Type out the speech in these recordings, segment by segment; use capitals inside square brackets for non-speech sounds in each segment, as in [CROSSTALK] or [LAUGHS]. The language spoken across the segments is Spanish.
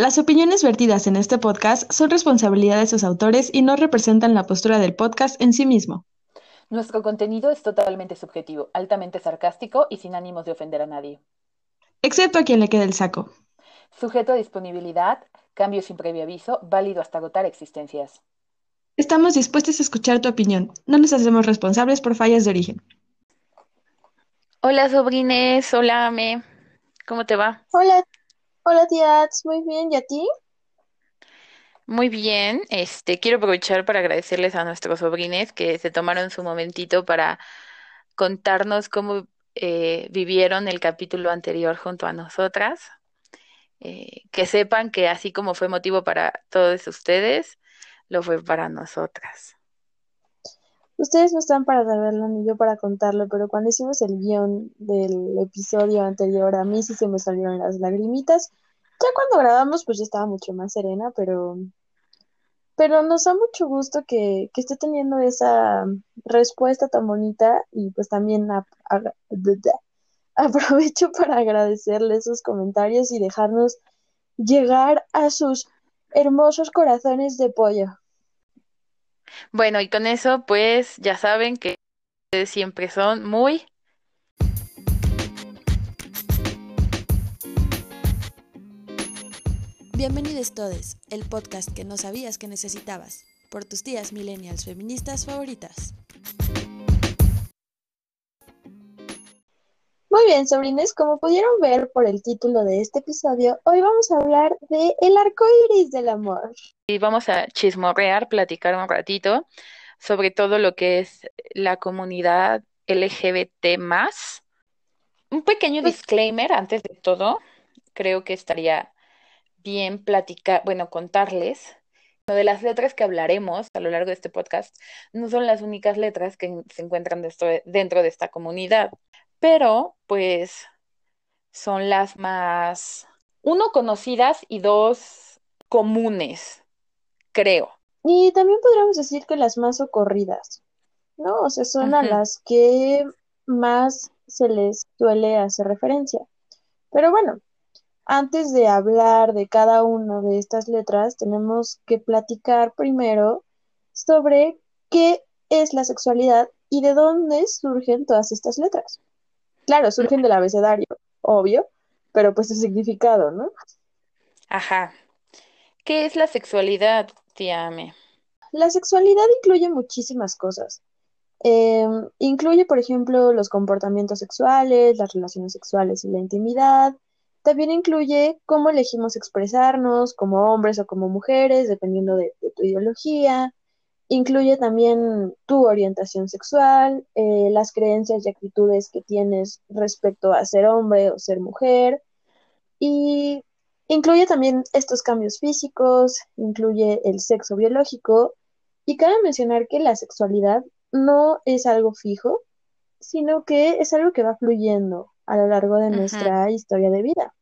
Las opiniones vertidas en este podcast son responsabilidad de sus autores y no representan la postura del podcast en sí mismo. Nuestro contenido es totalmente subjetivo, altamente sarcástico y sin ánimos de ofender a nadie. Excepto a quien le quede el saco. Sujeto a disponibilidad, cambio sin previo aviso, válido hasta agotar existencias. Estamos dispuestos a escuchar tu opinión. No nos hacemos responsables por fallas de origen. Hola, sobrines. Hola, Ame. ¿Cómo te va? Hola, hola, tía. Muy bien. ¿Y a ti? Muy bien. Este, quiero aprovechar para agradecerles a nuestros sobrines que se tomaron su momentito para contarnos cómo eh, vivieron el capítulo anterior junto a nosotras. Eh, que sepan que así como fue motivo para todos ustedes, lo fue para nosotras. Ustedes no están para saberlo ni yo para contarlo, pero cuando hicimos el guion del episodio anterior, a mí sí se me salieron las lagrimitas. Ya cuando grabamos, pues ya estaba mucho más serena, pero, pero nos da mucho gusto que, que esté teniendo esa respuesta tan bonita y pues también [LAUGHS] aprovecho para agradecerle esos comentarios y dejarnos llegar a sus hermosos corazones de pollo. Bueno, y con eso, pues ya saben que ustedes siempre son muy... Bienvenidos todos, el podcast que no sabías que necesitabas, por tus tías millennials feministas favoritas. Muy bien, sobrines, como pudieron ver por el título de este episodio, hoy vamos a hablar de el arco iris del amor. Y vamos a chismorrear, platicar un ratito sobre todo lo que es la comunidad LGBT Un pequeño pues disclaimer antes de todo, creo que estaría bien platicar, bueno, contarles de las letras que hablaremos a lo largo de este podcast no son las únicas letras que se encuentran dentro de esta comunidad pero pues son las más, uno, conocidas y dos, comunes, creo. Y también podríamos decir que las más ocurridas, ¿no? O sea, son a las que más se les suele hacer referencia. Pero bueno, antes de hablar de cada una de estas letras, tenemos que platicar primero sobre qué es la sexualidad y de dónde surgen todas estas letras. Claro, surgen del abecedario, obvio, pero pues el significado, ¿no? Ajá. ¿Qué es la sexualidad, tía Ame? La sexualidad incluye muchísimas cosas. Em, incluye, por ejemplo, los comportamientos sexuales, las relaciones sexuales y la intimidad. También incluye cómo elegimos expresarnos como hombres o como mujeres, dependiendo de tu ideología. Incluye también tu orientación sexual, eh, las creencias y actitudes que tienes respecto a ser hombre o ser mujer. Y incluye también estos cambios físicos, incluye el sexo biológico. Y cabe mencionar que la sexualidad no es algo fijo, sino que es algo que va fluyendo a lo largo de nuestra historia de vida.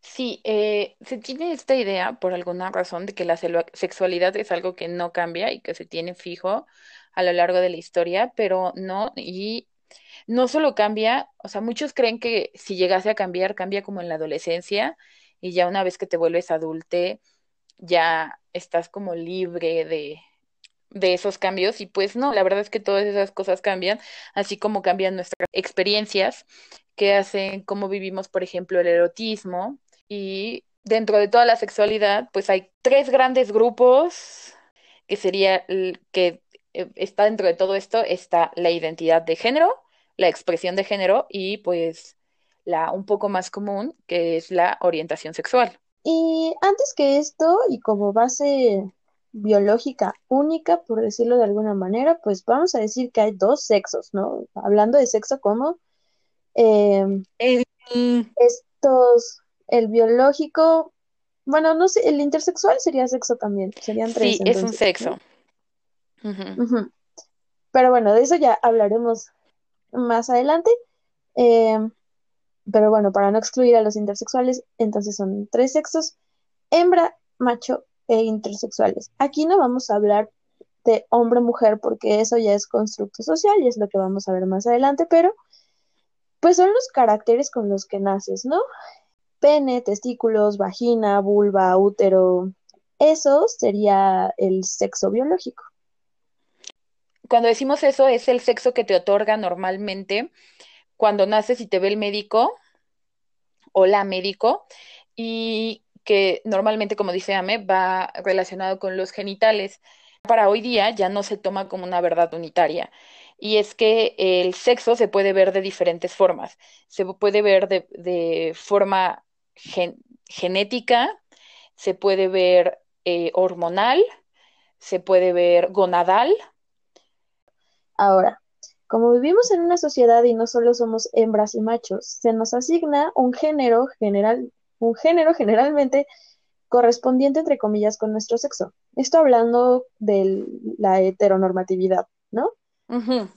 Sí, eh, se tiene esta idea por alguna razón de que la sexualidad es algo que no cambia y que se tiene fijo a lo largo de la historia, pero no, y no solo cambia, o sea, muchos creen que si llegase a cambiar, cambia como en la adolescencia y ya una vez que te vuelves adulte, ya estás como libre de, de esos cambios y pues no, la verdad es que todas esas cosas cambian, así como cambian nuestras experiencias que hacen cómo vivimos, por ejemplo, el erotismo y dentro de toda la sexualidad, pues hay tres grandes grupos que sería que eh, está dentro de todo esto está la identidad de género, la expresión de género y pues la un poco más común que es la orientación sexual. Y antes que esto y como base biológica única, por decirlo de alguna manera, pues vamos a decir que hay dos sexos, ¿no? Hablando de sexo como eh, estos el biológico, bueno, no sé, el intersexual sería sexo también, serían tres. Sí, es un sexo. Pero bueno, de eso ya hablaremos más adelante. Em, pero bueno, para no excluir a los intersexuales, entonces son tres sexos, hembra, macho e intersexuales. Aquí no vamos a hablar de hombre-mujer porque eso ya es constructo social y es lo que vamos a ver más adelante, pero pues son los caracteres con los que naces, ¿no? pene, testículos, vagina, vulva, útero. Eso sería el sexo biológico. Cuando decimos eso, es el sexo que te otorga normalmente cuando naces y te ve el médico o la médico y que normalmente, como dice Ame, va relacionado con los genitales. Para hoy día ya no se toma como una verdad unitaria. Y es que el sexo se puede ver de diferentes formas. Se puede ver de, forma genética, se puede ver eh, hormonal, se puede ver gonadal. Ahora, como vivimos en una sociedad y no solo somos hembras y machos, se nos asigna un género general, un género generalmente correspondiente entre comillas con nuestro sexo. Esto hablando de la heteronormatividad, ¿no?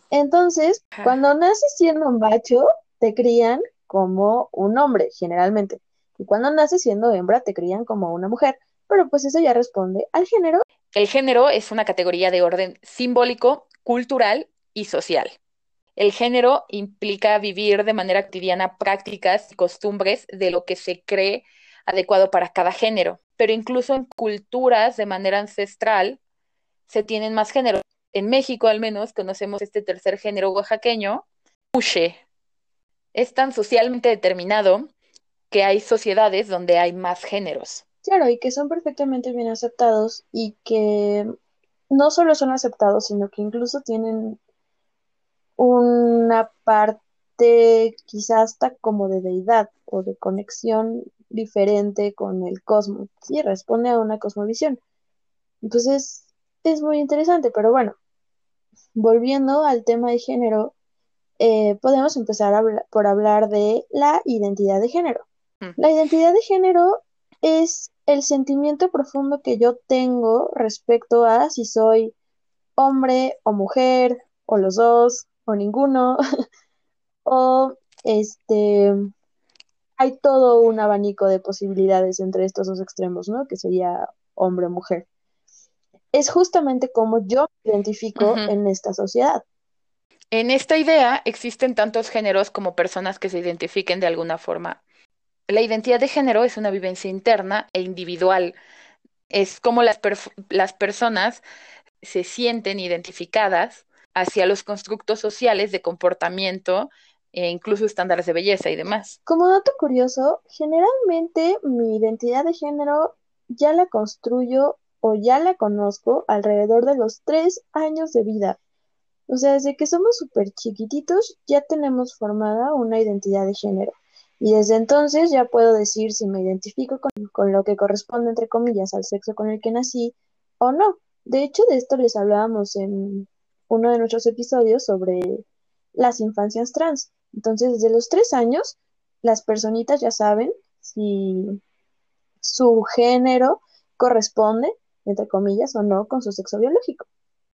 Entonces, cuando naces siendo un macho, te crían como un hombre, generalmente. Y cuando naces siendo hembra, te crían como una mujer. Pero pues eso ya responde al género. El género es una categoría de orden simbólico, cultural y social. El género implica vivir de manera cotidiana prácticas y costumbres de lo que se cree adecuado para cada género, pero incluso en culturas de manera ancestral se tienen más géneros. En México al menos conocemos este tercer género oaxaqueño, Uche. Es tan socialmente determinado que hay sociedades donde hay más géneros. Claro, y que son perfectamente bien aceptados y que no solo son aceptados, sino que incluso tienen una parte quizás hasta como de deidad o de conexión diferente con el cosmos, sí, responde a una cosmovisión. Entonces, es muy interesante, pero bueno, volviendo al tema de género, eh, podemos empezar por hablar de la identidad de género. Mm. La identidad de género es el sentimiento profundo que yo tengo respecto a si soy hombre o mujer, o los dos, o ninguno, [LAUGHS] o este, hay todo un abanico de posibilidades entre estos dos extremos, ¿no? Que sería hombre o mujer. Es justamente como yo me identifico en esta sociedad. En esta idea existen tantos géneros como personas que se identifiquen de alguna forma. La identidad de género es una vivencia interna e individual. Es como las, las personas se sienten identificadas hacia los constructos sociales de comportamiento e incluso estándares de belleza y demás. Como dato curioso, generalmente mi identidad de género ya la construyo o ya la conozco alrededor de los tres años de vida. O sea, desde que somos súper chiquititos ya tenemos formada una identidad de género. Y desde entonces ya puedo decir si me identifico con, con lo que corresponde, entre comillas, al sexo con el que nací o no. De hecho, de esto les hablábamos en uno de nuestros episodios sobre las infancias trans. Entonces, desde los tres años, las personitas ya saben si su género corresponde, entre comillas, o no con su sexo biológico.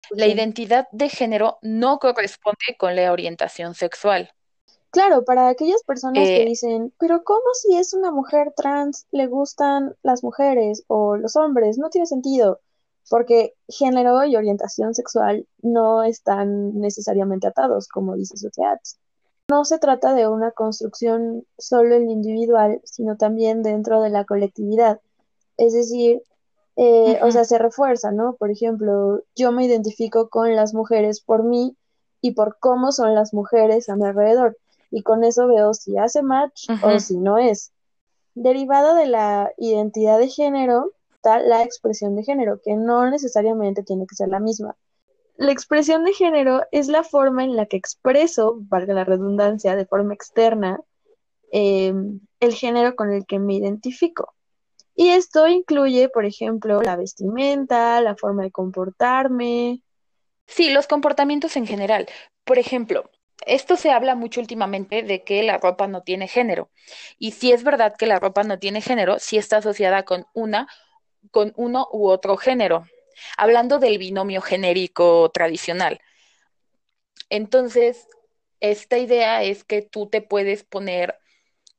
La identidad de género no corresponde con la orientación sexual. Claro, para aquellas personas que eh, dicen, pero ¿cómo si es una mujer trans le gustan las mujeres o los hombres? No tiene sentido porque género y orientación sexual no están necesariamente atados, como dice Soteatz. No se trata de una construcción solo en individual, sino también dentro de la colectividad. Es decir, eh, o sea, se refuerza, ¿no? Por ejemplo, yo me identifico con las mujeres por mí y por cómo son las mujeres a mi alrededor. Y con eso veo si hace match o si no es. Derivado de la identidad de género, la expresión de género, que no necesariamente tiene que ser la misma. La expresión de género es la forma en la que expreso, valga la redundancia, de forma externa, em, el género con el que me identifico. Y esto incluye, por ejemplo, la vestimenta, la forma de comportarme. Sí, los comportamientos en general. Por ejemplo, esto se habla mucho últimamente de que la ropa no tiene género. Y si es verdad que la ropa no tiene género, si está asociada con una con uno u otro género, hablando del binomio genérico tradicional. Entonces, esta idea es que tú te puedes poner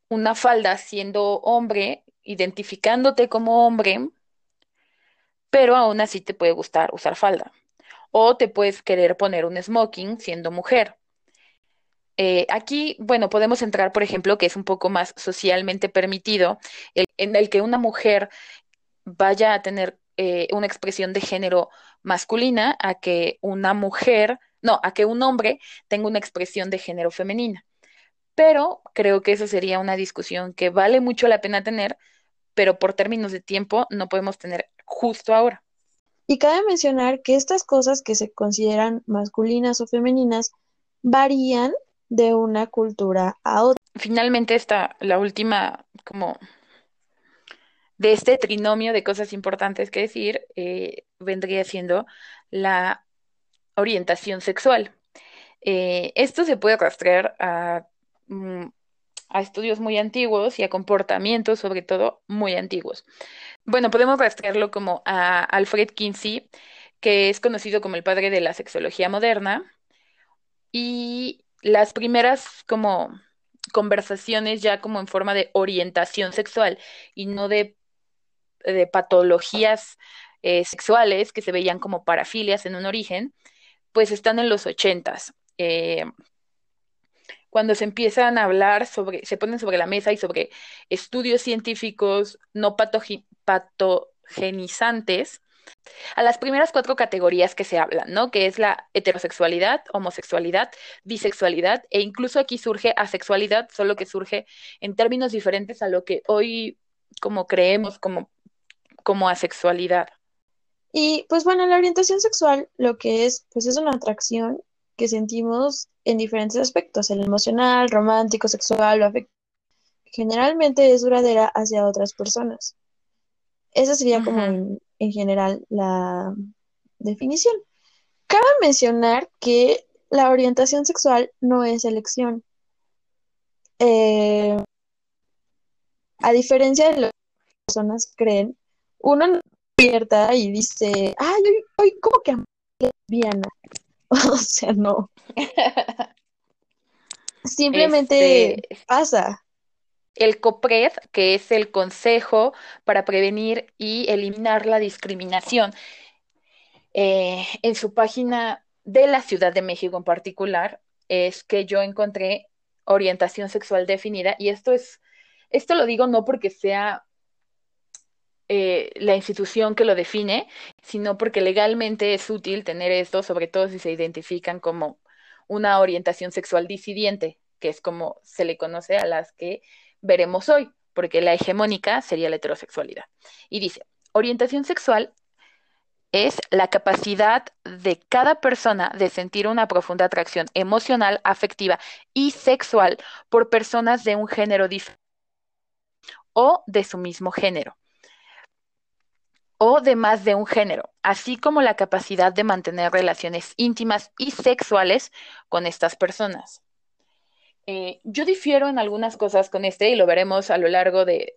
una falda siendo hombre, identificándote como hombre, pero aún así te puede gustar usar falda. O te puedes querer poner un smoking siendo mujer. Eh, aquí, bueno, podemos entrar, por ejemplo, que es un poco más socialmente permitido, en el que una mujer vaya a tener eh, una expresión de género masculina a que una mujer, no, a que un hombre tenga una expresión de género femenina. Pero creo que eso sería una discusión que vale mucho la pena tener, pero por términos de tiempo no podemos tener justo ahora. Y cabe mencionar que estas cosas que se consideran masculinas o femeninas varían de una cultura a otra. Finalmente está la última como de este trinomio de cosas importantes que decir, eh, vendría siendo la orientación sexual. Eh, esto se puede rastrear a, mm, a, estudios muy antiguos y a comportamientos, sobre todo, muy antiguos. Bueno, podemos rastrearlo como a Alfred Kinsey, que es conocido como el padre de la sexología moderna, y las primeras como conversaciones ya como en forma de orientación sexual y no de de patologías eh, sexuales que se veían como parafilias en un origen, pues están en los ochentas. Eh, cuando se empiezan a hablar sobre, se ponen sobre la mesa y sobre estudios científicos no patogenizantes, a las primeras cuatro categorías que se hablan, ¿no? Que es la heterosexualidad, homosexualidad, bisexualidad e incluso aquí surge asexualidad, solo que surge en términos diferentes a lo que hoy como creemos como como asexualidad. Y pues bueno, la orientación sexual lo que es, pues es una atracción que sentimos en diferentes aspectos, el emocional, romántico, sexual o afectivo. Generalmente es duradera hacia otras personas. Esa sería como en, general la definición. Cabe mencionar que la orientación sexual no es elección. Eh, a diferencia de lo que las personas creen, uno despierta y dice, ay, hoy, hoy ¿cómo que lesbiana? [LAUGHS] o sea, no. [LAUGHS] Simplemente este, pasa. El COPRED, que es el Consejo para Prevenir y Eliminar la Discriminación, eh, en su página de la Ciudad de México en particular, es que yo encontré orientación sexual definida, y esto es, esto lo digo no porque sea eh, la institución que lo define, sino porque legalmente es útil tener esto, sobre todo si se identifican como una orientación sexual disidente, que es como se le conoce a las que veremos hoy, porque la hegemónica sería la heterosexualidad. Y dice, orientación sexual es la capacidad de cada persona de sentir una profunda atracción emocional, afectiva y sexual por personas de un género diferente o de su mismo género o de más de un género, así como la capacidad de mantener relaciones íntimas y sexuales con estas personas. Eh, yo difiero en algunas cosas con este y lo veremos a lo largo de,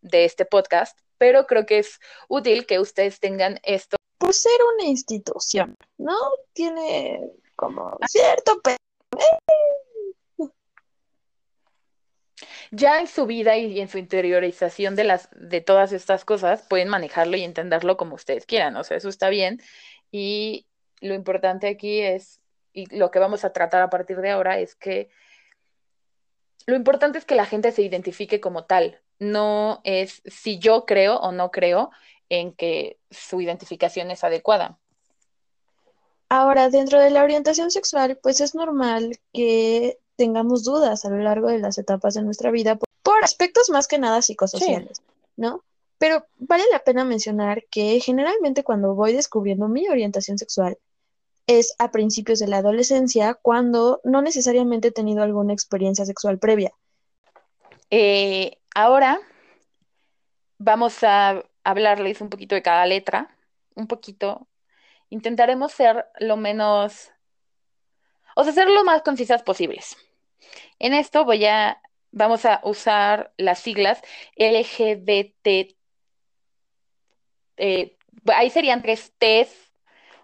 de este podcast, pero creo que es útil que ustedes tengan esto. Por ser una institución, ¿no? Tiene como cierto... ya en su vida y en su interiorización de las de todas estas cosas pueden manejarlo y entenderlo como ustedes quieran, o sea, eso está bien y lo importante aquí es y lo que vamos a tratar a partir de ahora es que lo importante es que la gente se identifique como tal, no es si yo creo o no creo en que su identificación es adecuada. Ahora, dentro de la orientación sexual, pues es normal que tengamos dudas a lo largo de las etapas de nuestra vida por, aspectos más que nada psicosociales, ¿no? Pero vale la pena mencionar que generalmente cuando voy descubriendo mi orientación sexual es a principios de la adolescencia cuando no necesariamente he tenido alguna experiencia sexual previa. Eh, ahora vamos a hablarles un poquito de cada letra, un poquito. Intentaremos ser lo menos, o sea, ser lo más concisas posibles. En esto voy a, vamos a usar las siglas LGBT. Eh, ahí serían tres T's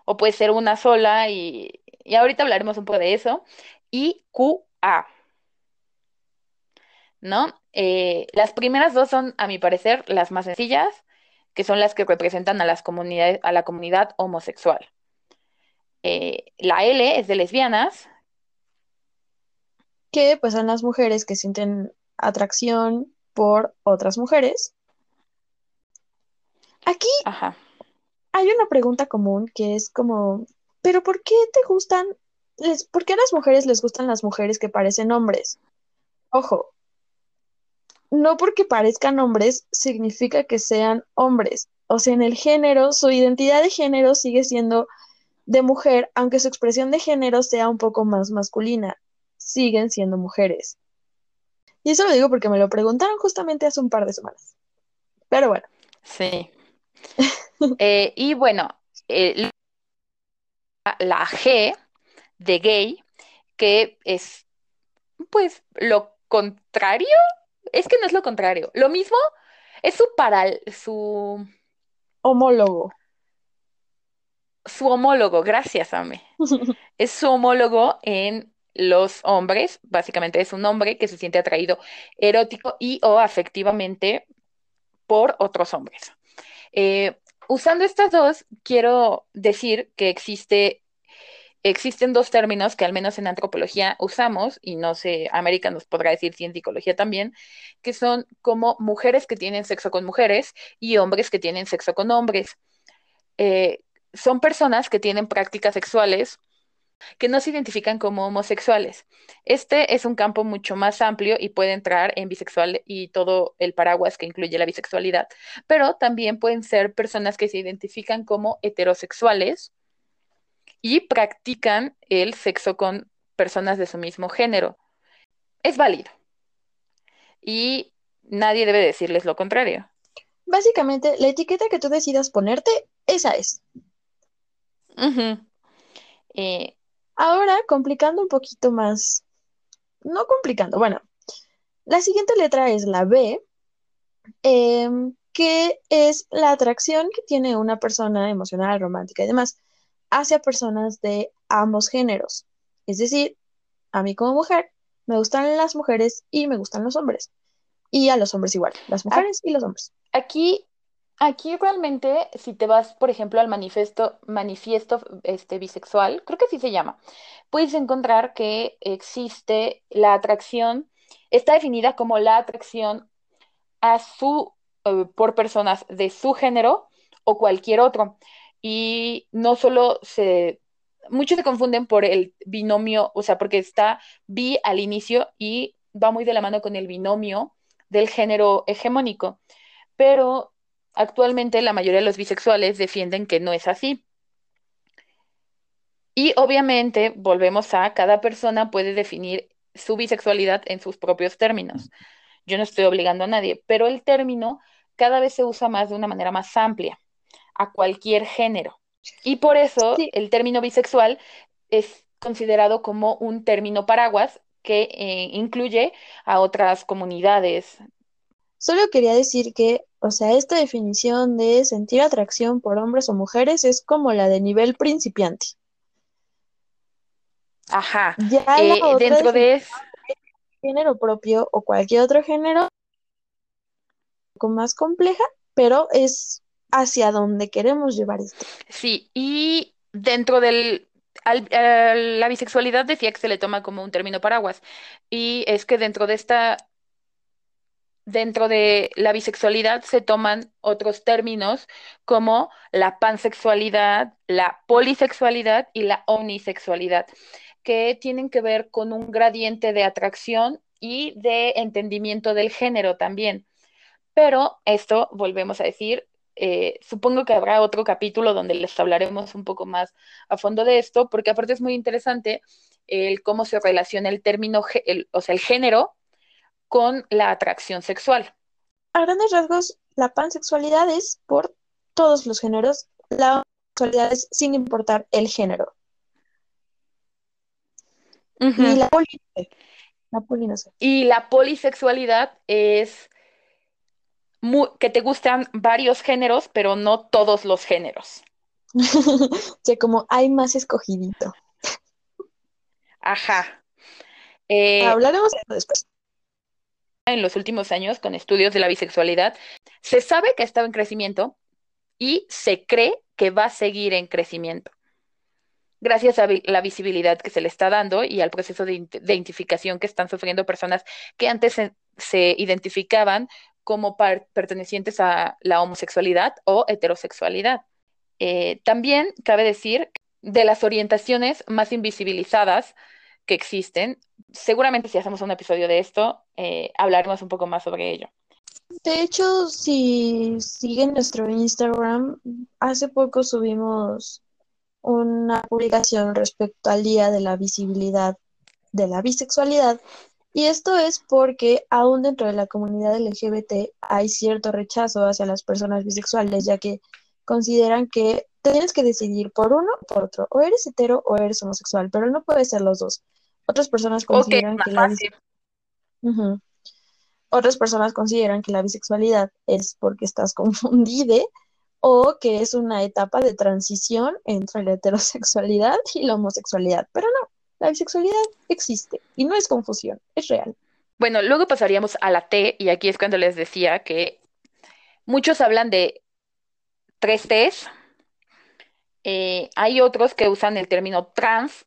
o puede ser una sola y, ahorita hablaremos un poco de eso. Y QA. ¿No? Eh, las primeras dos son, a mi parecer, las más sencillas, que son las que representan a, las comunidades, a la comunidad homosexual. Eh, la L es de lesbianas, que pues son las mujeres que sienten atracción por otras mujeres. Aquí Ajá. hay una pregunta común que es como, ¿pero por qué te gustan, les, por qué a las mujeres les gustan las mujeres que parecen hombres? Ojo, no porque parezcan hombres significa que sean hombres. O sea, en el género, su identidad de género sigue siendo de mujer, aunque su expresión de género sea un poco más masculina. Siguen siendo mujeres. Y eso lo digo porque me lo preguntaron justamente hace un par de semanas. Pero bueno, Sí. [LAUGHS] Eh, y bueno, eh, la, G de gay, que es pues lo contrario, es que no es lo contrario, lo mismo es su paral, su, homólogo. su homólogo, gracias, Ame. [LAUGHS] Es su homólogo en los hombres, básicamente es un hombre que se siente atraído erótico y o afectivamente por otros hombres. Eh, usando estas dos, quiero decir que existe, existen dos términos que al menos en antropología usamos, y no sé, América nos podrá decir si en psicología también, que son como mujeres que tienen sexo con mujeres y hombres que tienen sexo con hombres. Eh, son personas que tienen prácticas sexuales que no se identifican como homosexuales. Este es un campo mucho más amplio y puede entrar en bisexual y todo el paraguas que incluye la bisexualidad, pero también pueden ser personas que se identifican como heterosexuales y practican el sexo con personas de su mismo género. Es válido. Y nadie debe decirles lo contrario. Básicamente, la etiqueta que tú decidas ponerte, esa es. Eh, Ahora, complicando un poquito más, no complicando, bueno, la siguiente letra es la B, em, que es la atracción que tiene una persona emocional, romántica y demás hacia personas de ambos géneros. Es decir, a mí como mujer me gustan las mujeres y me gustan los hombres. Y a los hombres igual, las mujeres y los hombres. Aquí, aquí realmente, si te vas, por ejemplo, al manifiesto, manifiesto este, bisexual, creo que así se llama, puedes encontrar que existe la atracción, está definida como la atracción a su, eh, por personas de su género o cualquier otro. Y no solo se, muchos se confunden por el binomio, o sea, porque está bi al inicio y va muy de la mano con el binomio del género hegemónico. Pero actualmente la mayoría de los bisexuales defienden que no es así. Y obviamente volvemos a cada persona puede definir su bisexualidad en sus propios términos. Yo no estoy obligando a nadie, pero el término cada vez se usa más de una manera más amplia a cualquier género. Y por eso Sí. el término bisexual es considerado como un término paraguas que eh, incluye a otras comunidades. Solo quería decir que, o sea, esta definición de sentir atracción por hombres o mujeres es como la de nivel principiante. Ajá. Ya Eh, dentro de género propio o cualquier otro género, un poco más compleja, pero es hacia donde queremos llevar esto. Sí, y dentro del... al- la bisexualidad decía que se le toma como un término paraguas. Y es que dentro de esta, dentro de la bisexualidad se toman otros términos como la pansexualidad, la polisexualidad y la omnisexualidad, que tienen que ver con un gradiente de atracción y de entendimiento del género también. Pero esto, volvemos a decir, eh, supongo que habrá otro capítulo donde les hablaremos un poco más a fondo de esto, porque aparte es muy interesante el cómo se relaciona el término, o sea, el género con la atracción sexual. A grandes rasgos, la pansexualidad es por todos los géneros, la homosexualidad es sin importar el género. Ujú. Y la poli, la poli no sé. Y la polisexualidad es que te gustan varios géneros, pero no todos los géneros. [LAUGHS] Sea, como hay más escogidito. Ajá. Eh, Hablaremos de eso después. En los últimos años con estudios de la bisexualidad, se sabe que ha estado en crecimiento y se cree que va a seguir en crecimiento. gracias a la visibilidad que se le está dando y al proceso de identificación que están sufriendo personas que antes se, identificaban como pertenecientes a la homosexualidad o heterosexualidad. Eh, también cabe decir de las orientaciones más invisibilizadas que existen. Seguramente si hacemos un episodio de esto, eh, hablaremos un poco más sobre ello. De hecho, si siguen nuestro Instagram, hace poco subimos una publicación respecto al Día de la Visibilidad de la Bisexualidad. Y esto es porque aún dentro de la comunidad LGBT hay cierto rechazo hacia las personas bisexuales, ya que consideran que tienes que decidir por uno o por otro, o eres hetero o eres homosexual, pero no puede ser los dos. Otras personas consideran que la Otras personas consideran que la bisexualidad es porque estás [LAUGHS] confundida o que es una etapa de transición entre la heterosexualidad y la homosexualidad. Pero no, la bisexualidad existe y no es confusión, es real. Bueno, luego pasaríamos a la T y aquí es cuando les decía que muchos hablan de tres. Eh, hay otros que usan el término trans,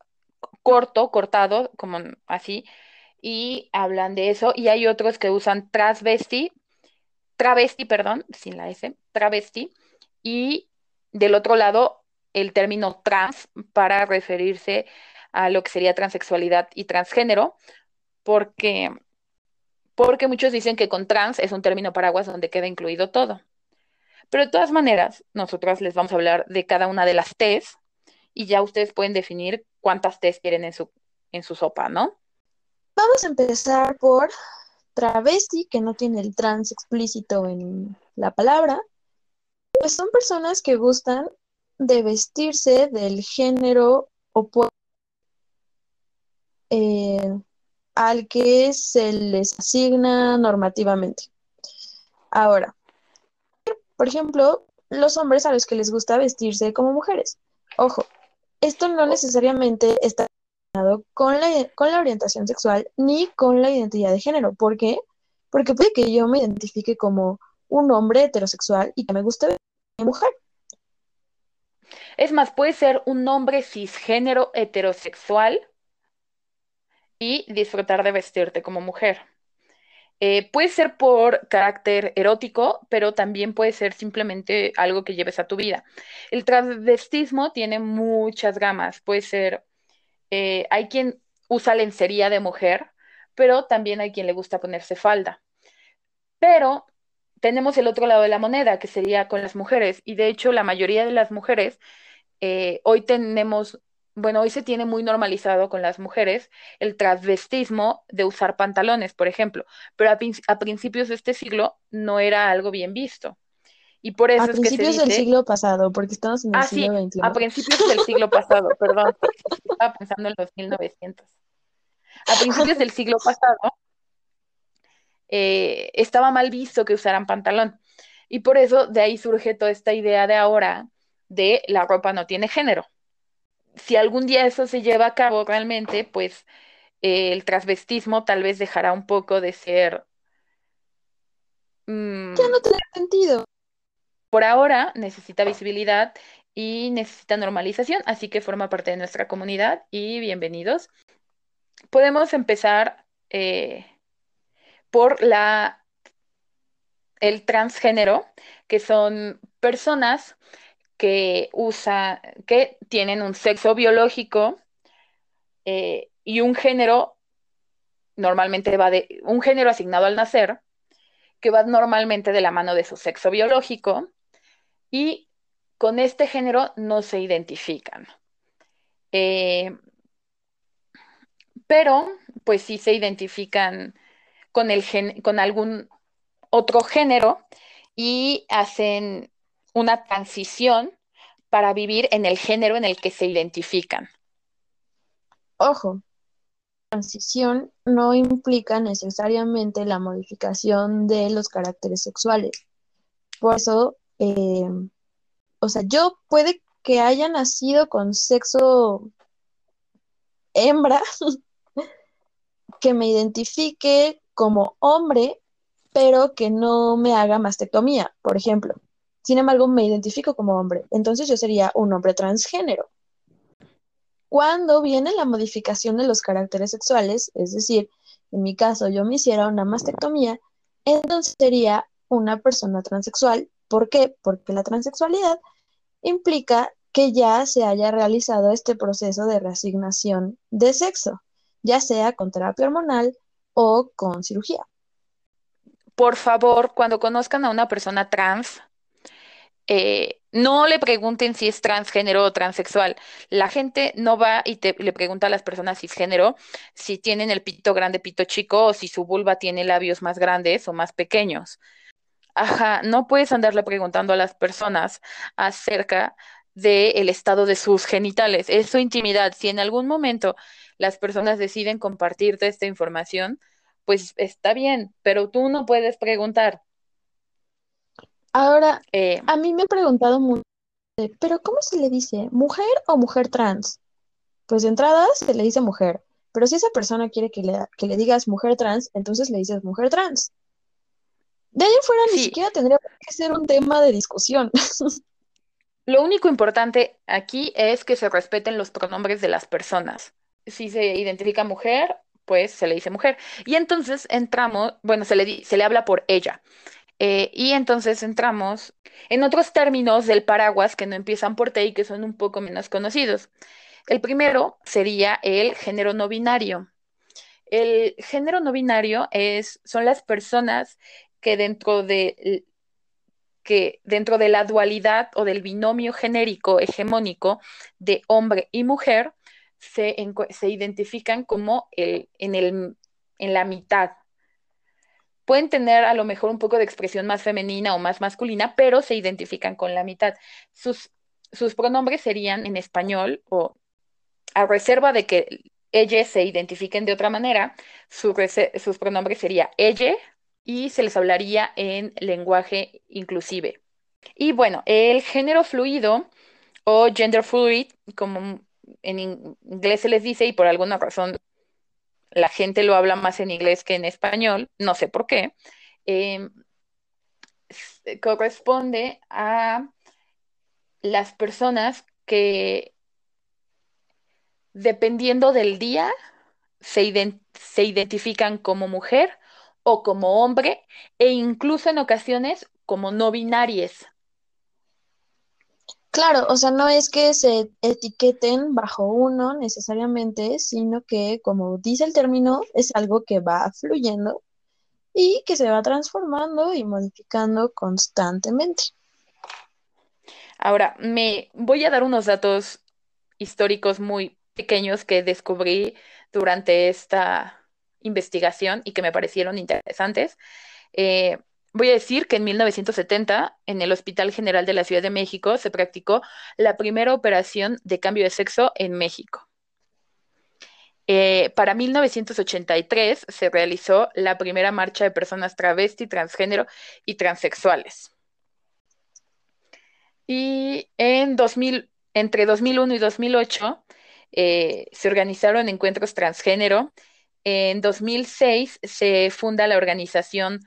corto, cortado, como así, y hablan de eso. Y hay otros que usan transvesti, travesti, perdón, sin la S, travesti, y del otro lado el término trans para referirse a lo que sería transexualidad y transgénero, porque, porque muchos dicen que con trans es un término paraguas donde queda incluido todo. Pero de todas maneras, nosotras les vamos a hablar de cada una de las T's y ya ustedes pueden definir cuántas T's quieren en su, en su sopa, ¿no? Vamos a empezar por travesti, que no tiene el trans explícito en la palabra, pues son personas que gustan de vestirse del género opuesto eh, al que se les asigna normativamente. Ahora, por ejemplo, los hombres a los que les gusta vestirse como mujeres. Ojo, esto no necesariamente está relacionado con la, orientación sexual ni con la identidad de género. ¿Por qué? Porque puede que yo me identifique como un hombre heterosexual y que me guste mujer. Es más, puede ser un hombre cisgénero heterosexual y disfrutar de vestirte como mujer. Eh, puede ser por carácter erótico, pero también puede ser simplemente algo que lleves a tu vida. El transvestismo tiene muchas gamas. Puede ser, eh, hay quien usa lencería de mujer, pero también hay quien le gusta ponerse falda. Pero tenemos el otro lado de la moneda, que sería con las mujeres. Y de hecho, la mayoría de las mujeres, eh, hoy tenemos, bueno, hoy se tiene muy normalizado con las mujeres el transvestismo de usar pantalones, por ejemplo. Pero a, principios de este siglo no era algo bien visto. Y por eso a principios del siglo pasado, porque estamos en el ah, siglo XXI. A principios del siglo pasado, [LAUGHS] perdón, estaba pensando en los 1900. A principios del siglo pasado, eh, estaba mal visto que usaran pantalón. Y por eso de ahí surge toda esta idea de ahora de la ropa no tiene género. Si algún día eso se lleva a cabo realmente, pues eh, el transvestismo tal vez dejará un poco de ser... Mm, ya no tiene sentido. Por ahora necesita visibilidad y necesita normalización, así que forma parte de nuestra comunidad y bienvenidos. Podemos empezar eh, por la, el transgénero, que son personas que usan, que tienen un sexo biológico eh, y un género, normalmente va de, un género asignado al nacer, que va normalmente de la mano de su sexo biológico, y con este género no se identifican. Eh, pero, pues sí se identifican con, el con algún otro género y hacen una transición para vivir en el género en el que se identifican. Ojo, transición no implica necesariamente la modificación de los caracteres sexuales. Por eso, eh, o sea, yo puede que haya nacido con sexo hembra, [LAUGHS] que me identifique como hombre, pero que no me haga mastectomía, por ejemplo. Sin embargo, me identifico como hombre, entonces yo sería un hombre transgénero. cuando viene la modificación de los caracteres sexuales, es decir, en mi caso yo me hiciera una mastectomía, entonces sería una persona transexual. ¿Por qué? Porque la transexualidad implica que ya se haya realizado este proceso de reasignación de sexo, ya sea con terapia hormonal o con cirugía. Por favor, cuando conozcan a una persona trans, eh, no le pregunten si es transgénero o transexual. La gente no va y te, le pregunta a las personas cisgénero si tienen el pito grande, pito chico, o si su vulva tiene labios más grandes o más pequeños. Ajá, no puedes andarle preguntando a las personas acerca del estado de sus genitales. Es su intimidad. Si en algún momento las personas deciden compartirte esta información, pues está bien, pero tú no puedes preguntar. Ahora, eh, a mí me he preguntado mucho, pero ¿cómo se le dice? ¿Mujer o mujer trans? Pues de entrada se le dice mujer, pero si esa persona quiere que le, que le digas mujer trans, entonces le dices mujer trans. De ahí en fuera ni siquiera tendría que ser un tema de discusión. [LAUGHS] Lo único importante aquí es que se respeten los pronombres de las personas. Si se identifica mujer, pues se le dice mujer. Y entonces entramos, bueno, se le, se le habla por ella. Eh, y entonces entramos en otros términos del paraguas que no empiezan por T y que son un poco menos conocidos. El primero sería el género no binario. El género no binario es, son las personas que dentro de que dentro de la dualidad o del binomio genérico hegemónico de hombre y mujer se, identifican como el, en, el, en la mitad. Pueden tener a lo mejor un poco de expresión más femenina o más masculina, pero se identifican con la mitad. Sus, pronombres serían en español o a reserva de que ellos se identifiquen de otra manera, sus pronombres sería ella, y se les hablaría en lenguaje inclusive. Y bueno, el género fluido o gender fluid, como en inglés se les dice y por alguna razón la gente lo habla más en inglés que en español, no sé por qué, em, corresponde a las personas que dependiendo del día se, se identifican como mujer o como hombre e incluso en ocasiones como no binarias. Claro, o sea, no es que se etiqueten bajo uno necesariamente, sino que, como dice el término, es algo que va fluyendo y que se va transformando y modificando constantemente. Ahora, me voy a dar unos datos históricos muy pequeños que descubrí durante esta investigación y que me parecieron interesantes. Eh, voy a decir que en 1970, en el Hospital General de la Ciudad de México, se practicó la primera operación de cambio de sexo en México. Eh, para 1983 se realizó la primera marcha de personas travesti, transgénero y transexuales. Y en 2000, entre 2001 y 2008 eh, se organizaron encuentros transgénero en 2006 se funda la organización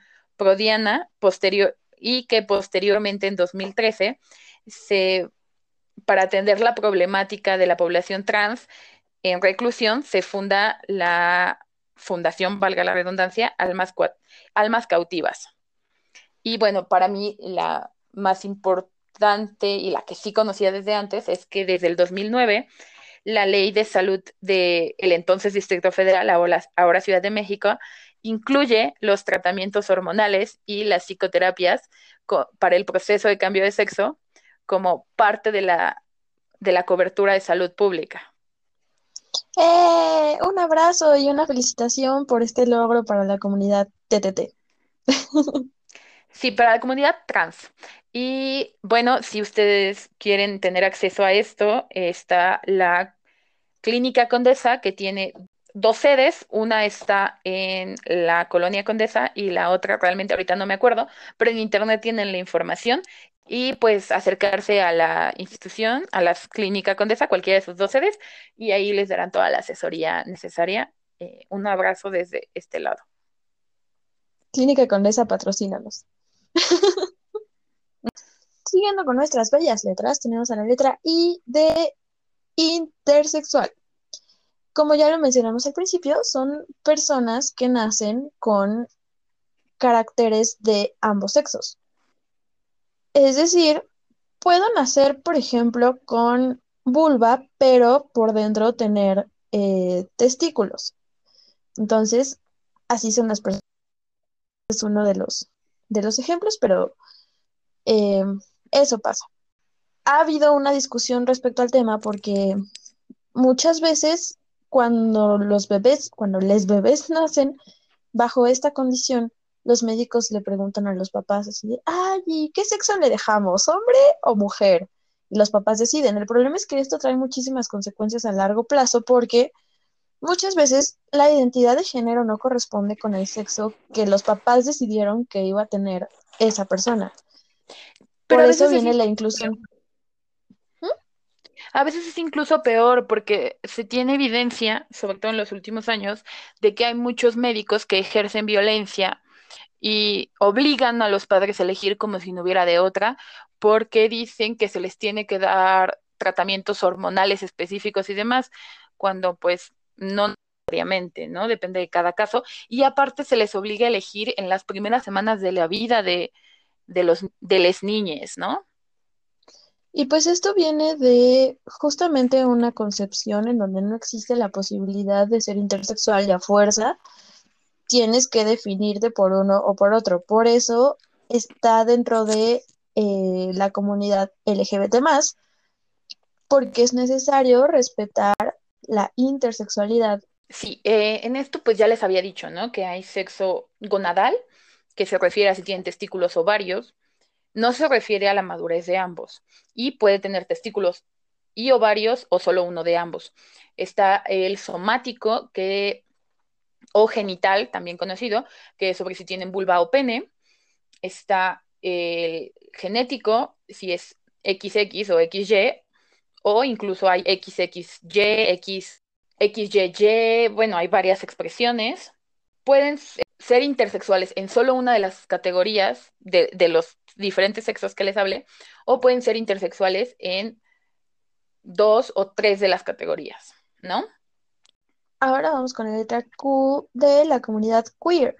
Posterior, y que posteriormente en 2013 se, para atender la problemática de la población trans en reclusión se funda la fundación, valga la redundancia, Almas, Almas Cautivas. Y bueno, para mí la más importante y la que sí conocía desde antes es que desde el 2009 la ley de salud del entonces Distrito Federal, ahora, Ciudad de México, incluye los tratamientos hormonales y las psicoterapias para el proceso de cambio de sexo como parte de la, de la cobertura de salud pública. Eh, un abrazo y una felicitación por este logro para la comunidad TTT. Sí, para la comunidad trans. Y bueno, si ustedes quieren tener acceso a esto, está la Clínica Condesa, que tiene dos sedes, una está en la colonia Condesa y la otra realmente ahorita no me acuerdo, pero en internet tienen la información y pues acercarse a la institución, a la Clínica Condesa, cualquiera de sus dos sedes, y ahí les darán toda la asesoría necesaria. Eh, un abrazo desde este lado. Clínica Condesa, patrocínanos. [LAUGHS] Siguiendo con nuestras bellas letras, tenemos a la letra I de intersexual. Como ya lo mencionamos al principio, son personas que nacen con caracteres de ambos sexos. Es decir, puedo nacer, por ejemplo, con vulva, pero por dentro tener eh, testículos. Entonces, así son las personas. Es uno de los, de los ejemplos, pero eh, eso pasa. Ha habido una discusión respecto al tema porque muchas veces cuando los bebés, cuando les bebés nacen bajo esta condición, los médicos le preguntan a los papás así de, ay, qué sexo le dejamos, hombre o mujer? Y los papás deciden. El problema es que esto trae muchísimas consecuencias a largo plazo porque muchas veces la identidad de género no corresponde con el sexo que los papás decidieron que iba a tener esa persona. Por eso viene la inclusión. A veces es incluso peor porque se tiene evidencia, sobre todo en los últimos años, de que hay muchos médicos que ejercen violencia y obligan a los padres a elegir como si no hubiera de otra, porque dicen que se les tiene que dar tratamientos hormonales específicos y demás, cuando pues no necesariamente, ¿no? Depende de cada caso. Y aparte se les obliga a elegir en las primeras semanas de la vida de, de los de las niñas, ¿no? Y pues esto viene de justamente una concepción en donde no existe la posibilidad de ser intersexual y a fuerza tienes que definirte por uno o por otro. Por eso está dentro de eh, la comunidad LGBT porque es necesario respetar la intersexualidad. Sí, eh, en esto pues ya les había dicho, ¿no? Que hay sexo gonadal, que se refiere a si tienen testículos o ovarios, no se refiere a la madurez de ambos y puede tener testículos y ovarios o solo uno de ambos. Está el somático que o genital, también conocido, que es sobre si tienen vulva o pene. Está el genético, si es XX o XY, o incluso hay XXY, X, bueno, hay varias expresiones. Pueden ser intersexuales en solo una de las categorías de los diferentes sexos que les hablé, o pueden ser intersexuales en dos o tres de las categorías, ¿no? Ahora vamos con la letra Q de la comunidad queer.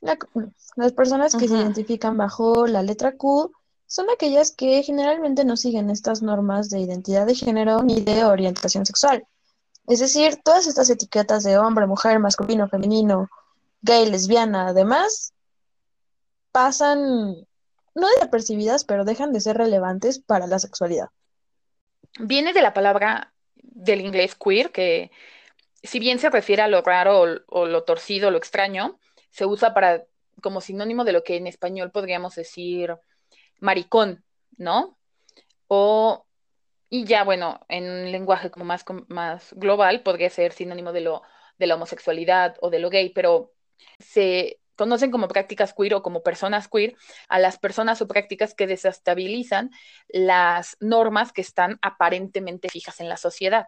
las personas que se identifican bajo la letra Q son aquellas que generalmente no siguen estas normas de identidad de género ni de orientación sexual. Es decir, todas estas etiquetas de hombre, mujer, masculino, femenino, gay, lesbiana, además, pasan no desapercibidas, pero dejan de ser relevantes para la sexualidad. Viene de la palabra del inglés queer, que si bien se refiere a lo raro o, lo torcido, lo extraño, se usa para como sinónimo de lo que en español podríamos decir maricón, ¿no? O, y ya, bueno, en un lenguaje como más, más global podría ser sinónimo de, lo, de la homosexualidad o de lo gay, pero se conocen como prácticas queer o como personas queer a las personas o prácticas que desestabilizan las normas que están aparentemente fijas en la sociedad,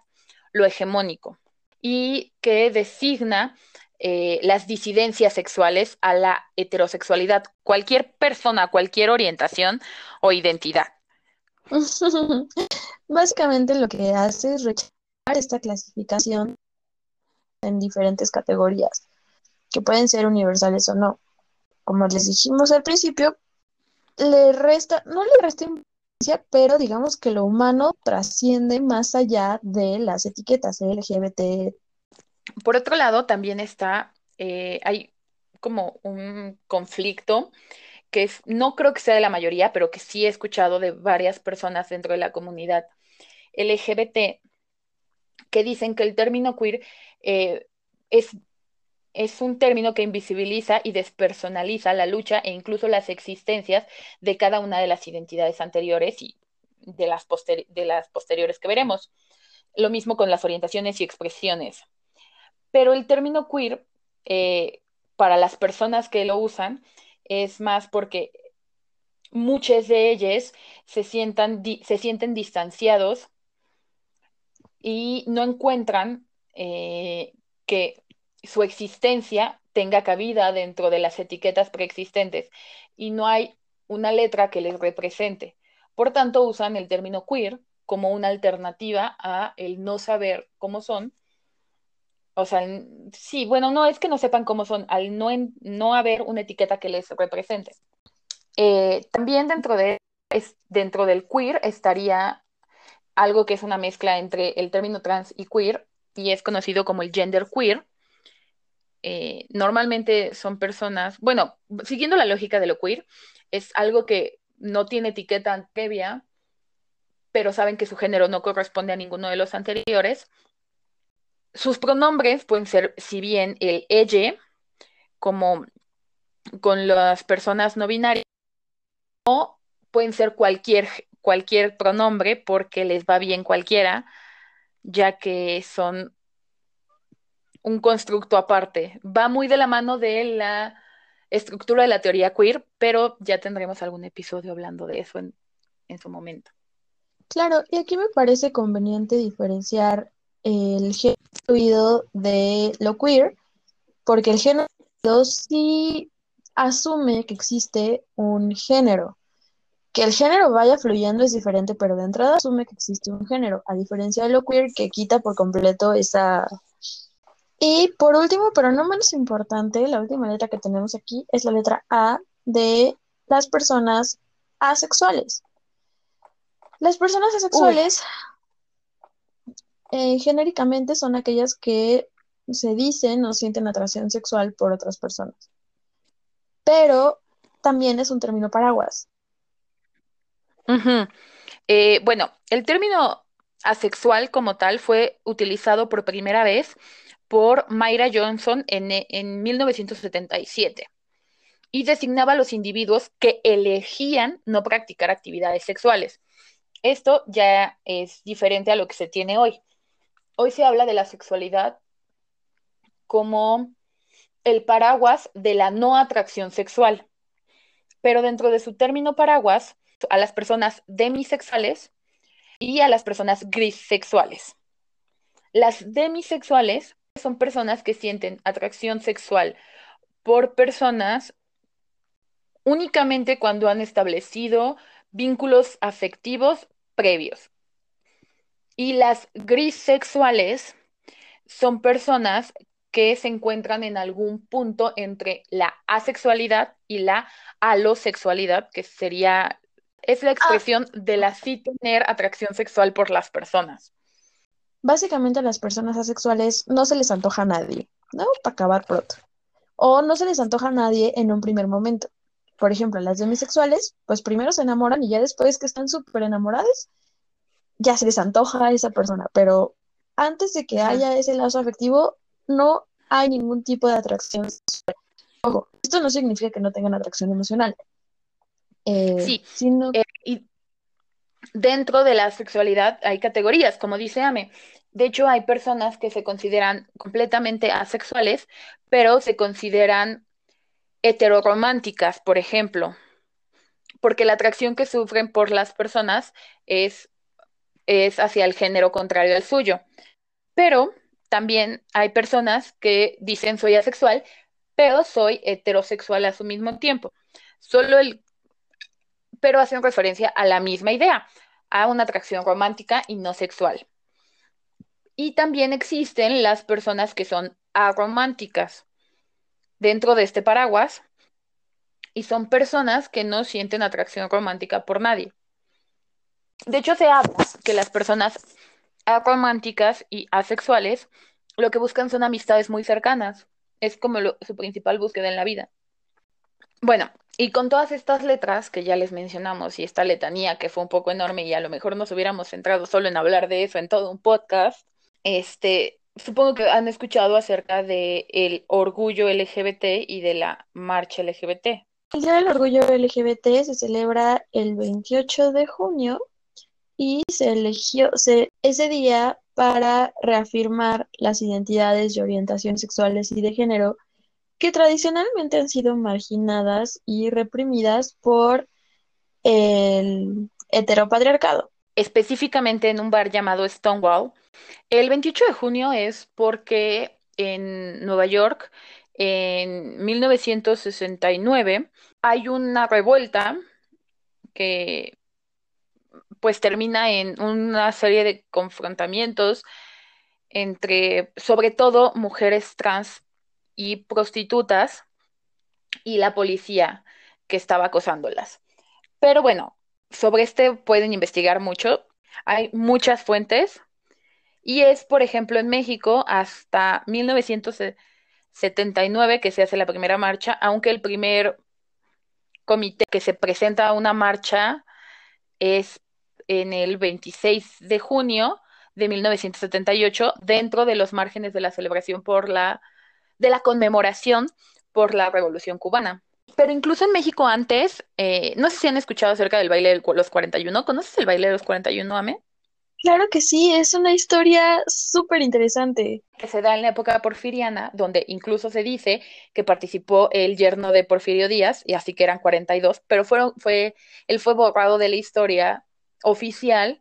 lo hegemónico, y que designa eh, las disidencias sexuales a la heterosexualidad, cualquier persona, cualquier orientación o identidad. [LAUGHS] Básicamente lo que hace es rechazar esta clasificación en diferentes categorías que pueden ser universales o no. Como les dijimos al principio, le resta, no le resta importancia, pero digamos que lo humano trasciende más allá de las etiquetas LGBT. Por otro lado, también está, eh, hay como un conflicto que es, no creo que sea de la mayoría, pero que sí he escuchado de varias personas dentro de la comunidad LGBT que dicen que el término queer eh, es es un término que invisibiliza y despersonaliza la lucha e incluso las existencias de cada una de las identidades anteriores y de las, posteriores que veremos. Lo mismo con las orientaciones y expresiones. Pero el término queer, eh, para las personas que lo usan, es más porque muchas de ellas se, sientan, se sienten distanciados y no encuentran eh, que su existencia tenga cabida dentro de las etiquetas preexistentes y no hay una letra que les represente. Por tanto, usan el término queer como una alternativa a el no saber cómo son. O sea, sí, bueno, no es que no sepan cómo son, al no, no haber una etiqueta que les represente. Eh, también dentro, de, es, dentro del queer estaría algo que es una mezcla entre el término trans y queer, y es conocido como el gender queer. Eh, normalmente son personas, bueno, siguiendo la lógica de lo queer, es algo que no tiene etiqueta previa, pero saben que su género no corresponde a ninguno de los anteriores. Sus pronombres pueden ser, si bien el ella, como con las personas no binarias, o pueden ser cualquier, cualquier pronombre porque les va bien cualquiera, ya que son un constructo aparte. Va muy de la mano de la estructura de la teoría queer, pero ya tendremos algún episodio hablando de eso en, su momento. Claro, y aquí me parece conveniente diferenciar el género de lo queer, porque el género sí asume que existe un género. Que el género vaya fluyendo es diferente, pero de entrada asume que existe un género, a diferencia de lo queer que quita por completo esa, y por último, pero no menos importante, la última letra que tenemos aquí es la letra A de las personas asexuales. Las personas asexuales eh, genéricamente son aquellas que se dicen o sienten atracción sexual por otras personas. Pero también es un término paraguas. Eh, bueno, el término asexual como tal fue utilizado por primera vez por Mayra Johnson en, en 1977 y designaba a los individuos que elegían no practicar actividades sexuales. Esto ya es diferente a lo que se tiene hoy. Hoy se habla de la sexualidad como el paraguas de la no atracción sexual, pero dentro de su término paraguas, a las personas demisexuales y a las personas grisexuales. Las demisexuales son personas que sienten atracción sexual por personas únicamente cuando han establecido vínculos afectivos previos. Y las grisexuales son personas que se encuentran en algún punto entre la asexualidad y la alosexualidad, que sería, es la ah. expresión de la sí tener atracción sexual por las personas. Básicamente a las personas asexuales no se les antoja a nadie, ¿no? Para acabar pronto. O no se les antoja a nadie en un primer momento. Por ejemplo, las demisexuales, pues primero se enamoran y ya después que están súper enamoradas, ya se les antoja a esa persona. Pero antes de que haya ese lazo afectivo, no hay ningún tipo de atracción sexual. Ojo, esto no significa que no tengan atracción emocional. Eh, sí, sino... Eh, y dentro de la sexualidad hay categorías, como dice Ame. De hecho, hay personas que se consideran completamente asexuales, pero se consideran heterorománticas, por ejemplo, porque la atracción que sufren por las personas es, es hacia el género contrario al suyo. Pero también hay personas que dicen soy asexual, pero soy heterosexual a su mismo tiempo. Solo el, pero hacen referencia a la misma idea, a una atracción romántica y no sexual. Y también existen las personas que son arománticas dentro de este paraguas y son personas que no sienten atracción romántica por nadie. De hecho, se habla que las personas arománticas y asexuales lo que buscan son amistades muy cercanas. Es como su principal búsqueda en la vida. Bueno, y con todas estas letras que ya les mencionamos y esta letanía que fue un poco enorme y a lo mejor nos hubiéramos centrado solo en hablar de eso en todo un podcast, este, supongo que han escuchado acerca del el orgullo LGBT y de la marcha LGBT. El Día del Orgullo LGBT se celebra el 28 de junio y se eligió ese día para reafirmar las identidades y orientaciones sexuales y de género que tradicionalmente han sido marginadas y reprimidas por el heteropatriarcado. Específicamente en un bar llamado Stonewall, el 28 de junio es porque en Nueva York, en 1969, hay una revuelta que pues termina en una serie de confrontamientos entre, sobre todo, mujeres trans y prostitutas y la policía que estaba acosándolas. Pero bueno, sobre este pueden investigar mucho. Hay muchas fuentes. Y es, por ejemplo, en México hasta 1979 que se hace la primera marcha, aunque el primer comité que se presenta a una marcha es en el 26 de junio de 1978 dentro de los márgenes de la celebración por la de la conmemoración por la Revolución Cubana. Pero incluso en México antes, eh, no sé si han escuchado acerca del baile de los 41. ¿Conoces el baile de los 41, Ame? Claro que sí, es una historia súper interesante. Que se da en la época porfiriana, donde incluso se dice que participó el yerno de Porfirio Díaz, y así que eran 42, pero fueron, fue, él fue borrado de la historia oficial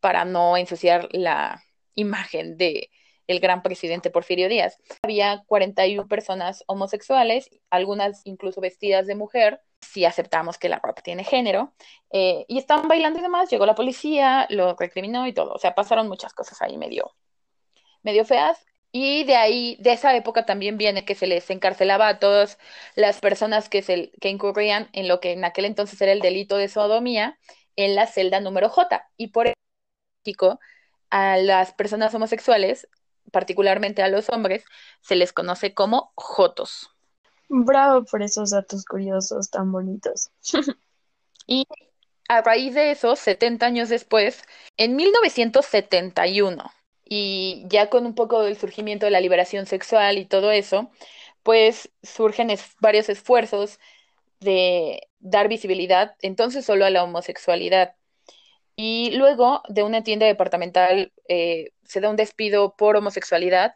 para no ensuciar la imagen de el gran presidente Porfirio Díaz. Había 41 personas homosexuales, algunas incluso vestidas de mujer, si aceptamos que la ropa tiene género, eh, y estaban bailando y demás, llegó la policía, lo recriminó y todo, o sea, pasaron muchas cosas ahí medio, medio feas, y de ahí, de esa época también viene que se les encarcelaba a todas las personas que, se, que incurrían en lo que en aquel entonces era el delito de sodomía en la celda número J, y por eso a las personas homosexuales, particularmente a los hombres, se les conoce como jotos. Bravo por esos datos curiosos tan bonitos. [LAUGHS] y a raíz de eso, 70 años después, en 1971, y ya con un poco del surgimiento de la liberación sexual y todo eso, pues surgen varios esfuerzos de dar visibilidad entonces solo a la homosexualidad. Y luego de una tienda departamental eh, se da un despido por homosexualidad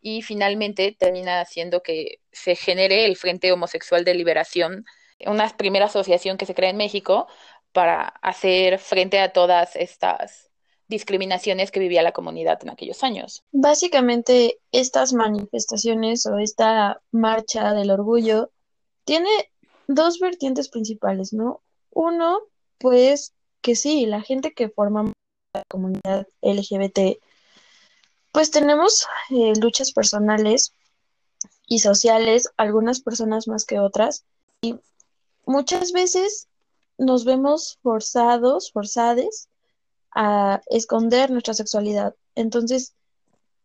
y finalmente termina haciendo que se genere el Frente Homosexual de Liberación, una primera asociación que se crea en México para hacer frente a todas estas discriminaciones que vivía la comunidad en aquellos años. Básicamente, estas manifestaciones o esta marcha del orgullo tiene dos vertientes principales, ¿no? Uno, pues que sí, la gente que forma la comunidad LGBT pues tenemos eh, luchas personales y sociales, algunas personas más que otras, y muchas veces nos vemos forzados, forzades a esconder nuestra sexualidad. Entonces,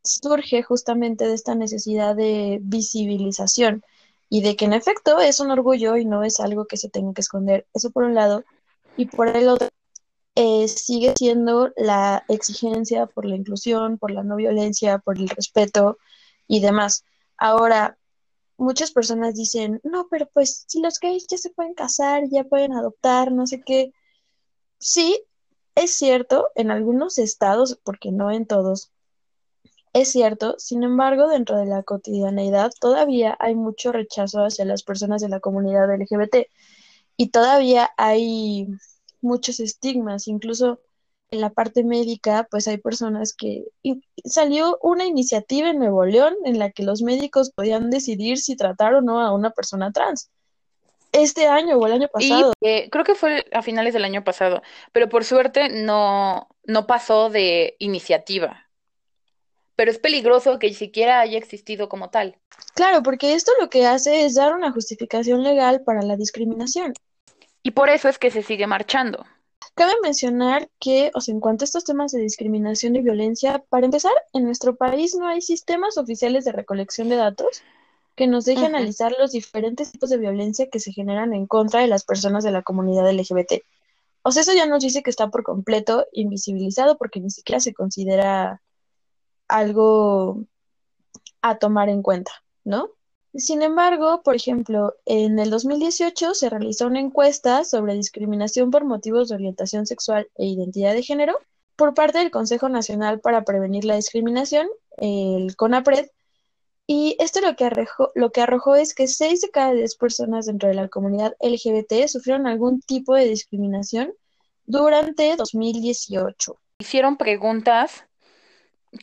surge justamente de esta necesidad de visibilización y de que en efecto es un orgullo y no es algo que se tenga que esconder. Eso por un lado. Y por el otro, eh, sigue siendo la exigencia por la inclusión, por la no violencia, por el respeto y demás. Ahora, muchas personas dicen, no, pero pues si los gays ya se pueden casar, ya pueden adoptar, no sé qué. Sí, es cierto, en algunos estados, porque no en todos, es cierto, sin embargo, dentro de la cotidianeidad todavía hay mucho rechazo hacia las personas de la comunidad LGBT y todavía hay muchos estigmas, incluso en la parte médica, pues hay personas que salió una iniciativa en Nuevo León en la que los médicos podían decidir si tratar o no a una persona trans. Este año o el año pasado. Eh, creo que fue a finales del año pasado, pero por suerte no, no pasó de iniciativa. Pero es peligroso que siquiera haya existido como tal. Claro, porque esto lo que hace es dar una justificación legal para la discriminación. Y por eso es que se sigue marchando. Cabe mencionar que, o sea, en cuanto a estos temas de discriminación y violencia, para empezar, en nuestro país no hay sistemas oficiales de recolección de datos que nos dejen analizar los diferentes tipos de violencia que se generan en contra de las personas de la comunidad LGBT. O sea, eso ya nos dice que está por completo invisibilizado porque ni siquiera se considera algo a tomar en cuenta, ¿no? Sin embargo, por ejemplo, en el 2018 se realizó una encuesta sobre discriminación por motivos de orientación sexual e identidad de género por parte del Consejo Nacional para Prevenir la Discriminación, el CONAPRED, y esto lo que, arrojó, es que 6 de cada 10 personas dentro de la comunidad LGBT sufrieron algún tipo de discriminación durante 2018. Hicieron preguntas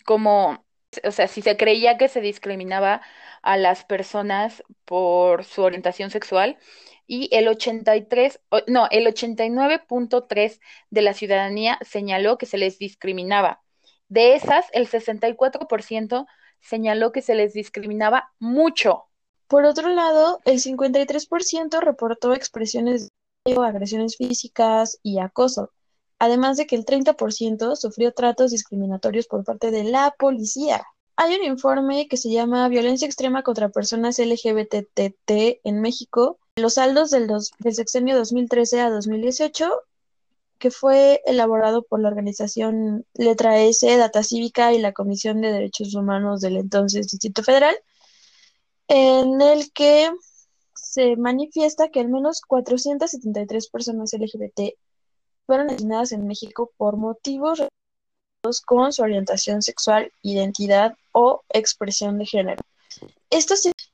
como, o sea, si se creía que se discriminaba a las personas por su orientación sexual y el 83, no, el 89.3 de la ciudadanía señaló que se les discriminaba. De esas, el 64% señaló que se les discriminaba mucho. Por otro lado, el 53% reportó expresiones de agresiones físicas y acoso, además de que el 30% sufrió tratos discriminatorios por parte de la policía. Hay un informe que se llama Violencia extrema contra personas LGBTT en México, los saldos del, del sexenio 2013 a 2018, que fue elaborado por la organización Letra S, Data Cívica y la Comisión de Derechos Humanos del entonces Distrito Federal, en el que se manifiesta que al menos 473 personas LGBT fueron asesinadas en México por motivos con su orientación sexual, identidad o expresión de género.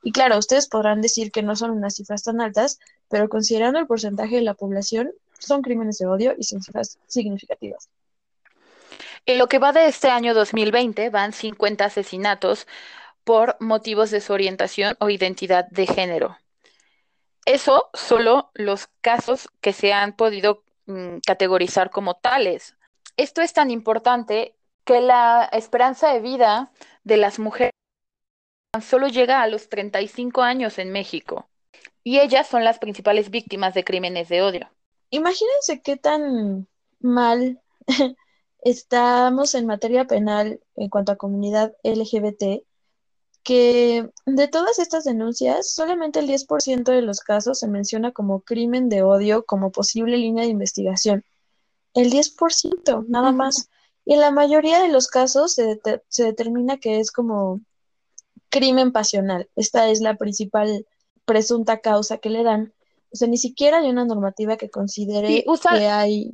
Y claro, ustedes podrán decir que no son unas cifras tan altas, pero considerando el porcentaje de la población, son crímenes de odio y son cifras significativas. En lo que va de este año 2020, van 50 asesinatos por motivos de su orientación o identidad de género. Eso solo los casos que se han podido mm, categorizar como tales. Esto es tan importante que la esperanza de vida de las mujeres solo llega a los 35 años en México y ellas son las principales víctimas de crímenes de odio. Imagínense qué tan mal [LAUGHS] estamos en materia penal en cuanto a comunidad LGBT, que de todas estas denuncias, solamente el 10% de los casos se menciona como crimen de odio como posible línea de investigación el 10%, nada más. Y en la mayoría de los casos se, se determina que es como crimen pasional. Esta es la principal presunta causa que le dan. O sea, ni siquiera hay una normativa que considere que hay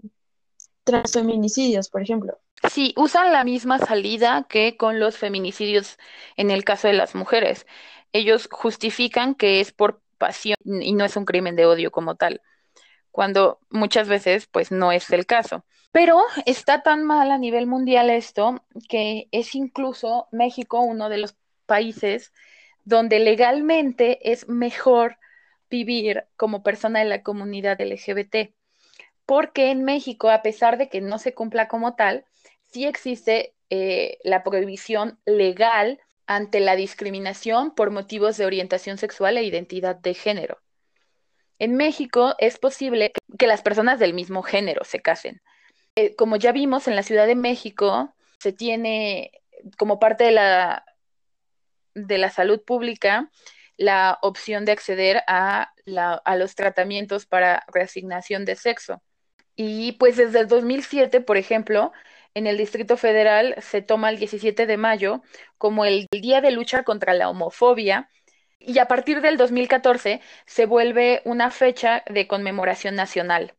transfeminicidios, por ejemplo. Sí, usan la misma salida que con los feminicidios en el caso de las mujeres. Ellos justifican que es por pasión y no es un crimen de odio como tal cuando muchas veces pues no es el caso. Pero está tan mal a nivel mundial esto que es incluso México uno de los países donde legalmente es mejor vivir como persona de la comunidad LGBT. Porque en México, a pesar de que no se cumpla como tal, sí existe eh, la prohibición legal ante la discriminación por motivos de orientación sexual e identidad de género. En México es posible que las personas del mismo género se casen. Eh, como ya vimos en la Ciudad de México, se tiene como parte de la, de la salud pública la opción de acceder a, a los tratamientos para reasignación de sexo. Y pues desde el 2007, por ejemplo, en el Distrito Federal se toma el 17 de mayo como el Día de Lucha contra la Homofobia y a partir del 2014 se vuelve una fecha de conmemoración nacional.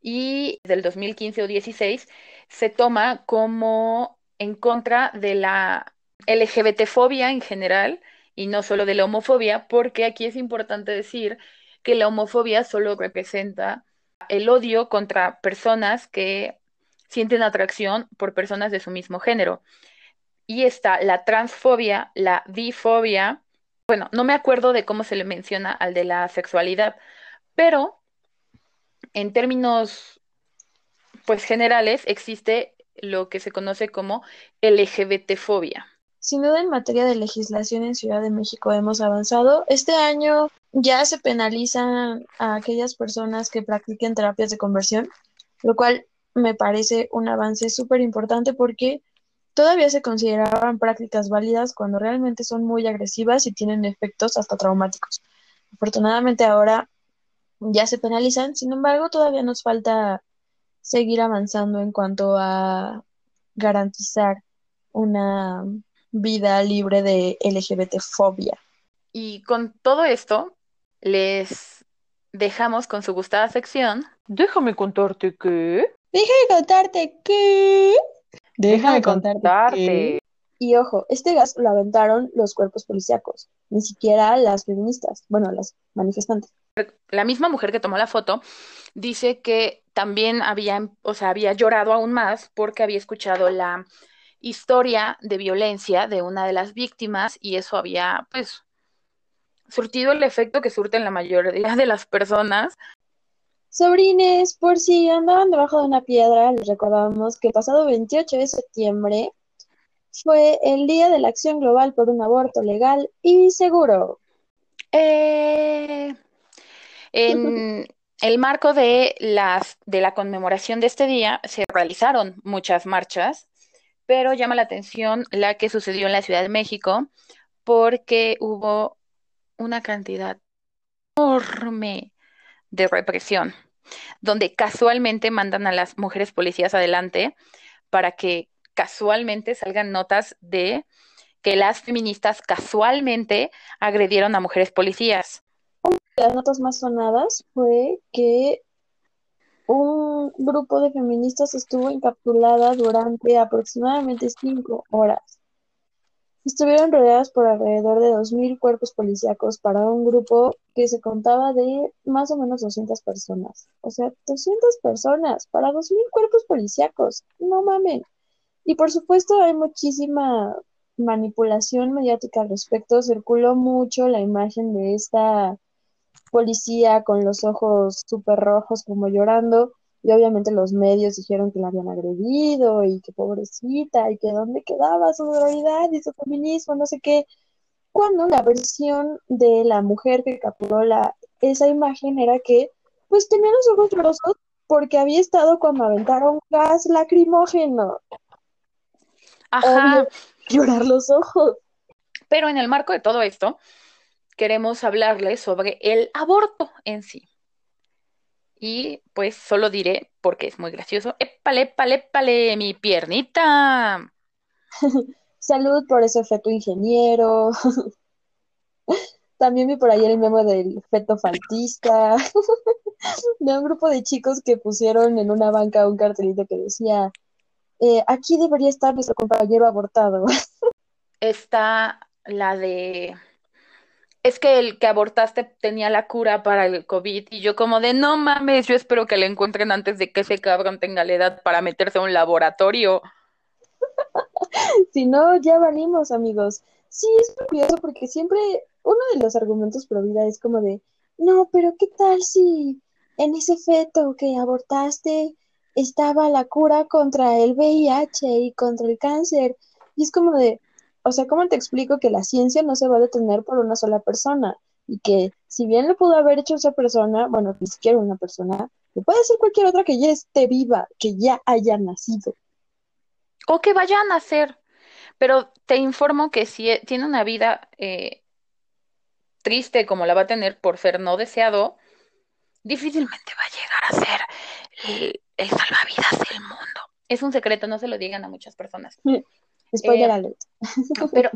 Y del 2015 o 16 se toma como en contra de la LGBT-fobia en general y no solo de la homofobia, porque aquí es importante decir que la homofobia solo representa el odio contra personas que sienten atracción por personas de su mismo género. Y está la transfobia, la bifobia, bueno, no me acuerdo de cómo se le menciona al de la sexualidad, pero en términos pues generales existe lo que se conoce como LGBTfobia. Sin duda en materia de legislación en Ciudad de México hemos avanzado. Este año ya se penalizan a aquellas personas que practiquen terapias de conversión, lo cual me parece un avance súper importante porque todavía se consideraban prácticas válidas cuando realmente son muy agresivas y tienen efectos hasta traumáticos. Afortunadamente ahora ya se penalizan, sin embargo, todavía nos falta seguir avanzando en cuanto a garantizar una vida libre de LGBT-fobia. Y con todo esto, les dejamos con su gustada sección. Déjame contarte que. Déjame contarte que. Déjame contarte. Y ojo, este gas lo aventaron los cuerpos policíacos, ni siquiera las feministas, bueno, las manifestantes. La misma mujer que tomó la foto dice que también había, o sea, había llorado aún más porque había escuchado la historia de violencia de una de las víctimas y eso había, pues, surtido el efecto que surten la mayoría de las personas. Sobrines, por si andaban debajo de una piedra, les recordamos que el pasado 28 de septiembre fue el Día de la Acción Global por un Aborto Legal y Seguro. Eh, en el marco de, las, de la conmemoración de este día se realizaron muchas marchas, pero llama la atención la que sucedió en la Ciudad de México porque hubo una cantidad enorme de represión, donde casualmente mandan a las mujeres policías adelante para que casualmente salgan notas de que las feministas casualmente agredieron a mujeres policías. Las notas más sonadas fue que un grupo de feministas estuvo encapsulada durante aproximadamente cinco horas. Estuvieron rodeadas por alrededor de 2.000 cuerpos policíacos para un grupo que se contaba de más o menos 200 personas. O sea, 200 personas para 2.000 cuerpos policíacos. No mamen. Y por supuesto hay muchísima manipulación mediática al respecto. Circuló mucho la imagen de esta policía con los ojos súper rojos como llorando y obviamente los medios dijeron que la habían agredido y que pobrecita y que dónde quedaba su sororidad y su feminismo, no sé qué. Cuando la versión de la mujer que capturó la, esa imagen era que pues tenía los ojos rojos porque había estado cuando aventaron gas lacrimógeno. Ajá. [LAUGHS] llorar los ojos. Pero en el marco de todo esto, queremos hablarles sobre el aborto en sí. Y pues solo diré, porque es muy gracioso, épale, épale, épale, mi piernita. [LAUGHS] Salud por ese feto ingeniero. [LAUGHS] También vi por ahí el memo del feto faltista. [LAUGHS] de un grupo de chicos que pusieron en una banca un cartelito que decía, eh, aquí debería estar nuestro compañero abortado. Está la de es que el que abortaste tenía la cura para el COVID y yo como de no mames, yo espero que la encuentren antes de que ese cabrón tenga la edad para meterse a un laboratorio. [LAUGHS] si no, ya venimos, amigos. Sí, es curioso porque siempre uno de los argumentos pro vida es como de, no, pero ¿qué tal si en ese feto que abortaste estaba la cura contra el VIH y contra el cáncer? Y es como de, o sea, ¿cómo te explico que la ciencia no se va a detener por una sola persona? Y que si bien lo pudo haber hecho esa persona, bueno, ni siquiera una persona, lo puede ser cualquier otra que ya esté viva, que ya haya nacido. O que vaya a nacer. Pero te informo que si e, tiene una vida eh, triste como la va a tener por ser no deseado, difícilmente va a llegar a ser el, el salvavidas del mundo. Es un secreto, no se lo digan a muchas personas. Spoiler eh, alert. [LAUGHS] Pero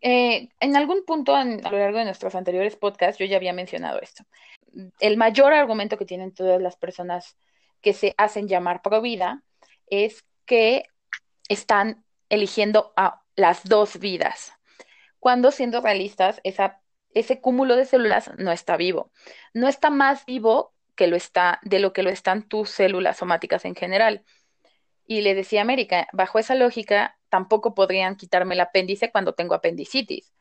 eh, en algún punto a lo largo de nuestros anteriores podcasts yo ya había mencionado esto. El mayor argumento que tienen todas las personas que se hacen llamar pro vida es que están eligiendo a las dos vidas, cuando siendo realistas, esa, ese cúmulo de células no está vivo. No está más vivo que lo está, de lo que lo están tus células somáticas en general. Y le decía a América, bajo esa lógica, tampoco podrían quitarme el apéndice cuando tengo apendicitis,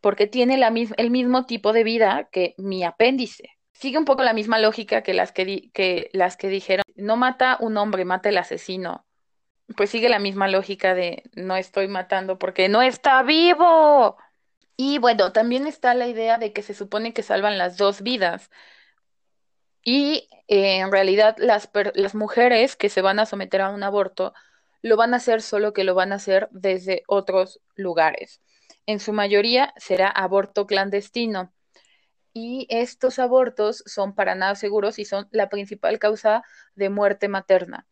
porque tiene la el mismo tipo de vida que mi apéndice. Sigue un poco la misma lógica que las que, que las que dijeron, no mata un hombre, mata el asesino. Pues sigue la misma lógica de no estoy matando porque no está vivo. Y bueno, también está la idea de que se supone que salvan las dos vidas. Y eh, en realidad las, las mujeres que se van a someter a un aborto lo van a hacer solo que lo van a hacer desde otros lugares. En su mayoría será aborto clandestino. Y estos abortos son para nada seguros y son la principal causa de muerte materna.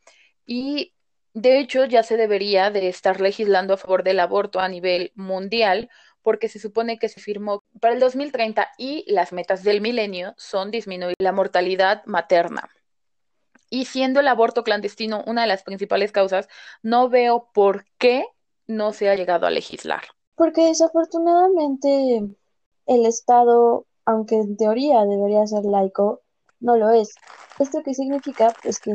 Y de hecho ya se debería de estar legislando a favor del aborto a nivel mundial porque se supone que se firmó para el 2030 y las metas del milenio son disminuir la mortalidad materna. Y siendo el aborto clandestino una de las principales causas, no veo por qué no se ha llegado a legislar. Porque desafortunadamente el Estado, aunque en teoría debería ser laico, no lo es. ¿Esto qué significa? Pues que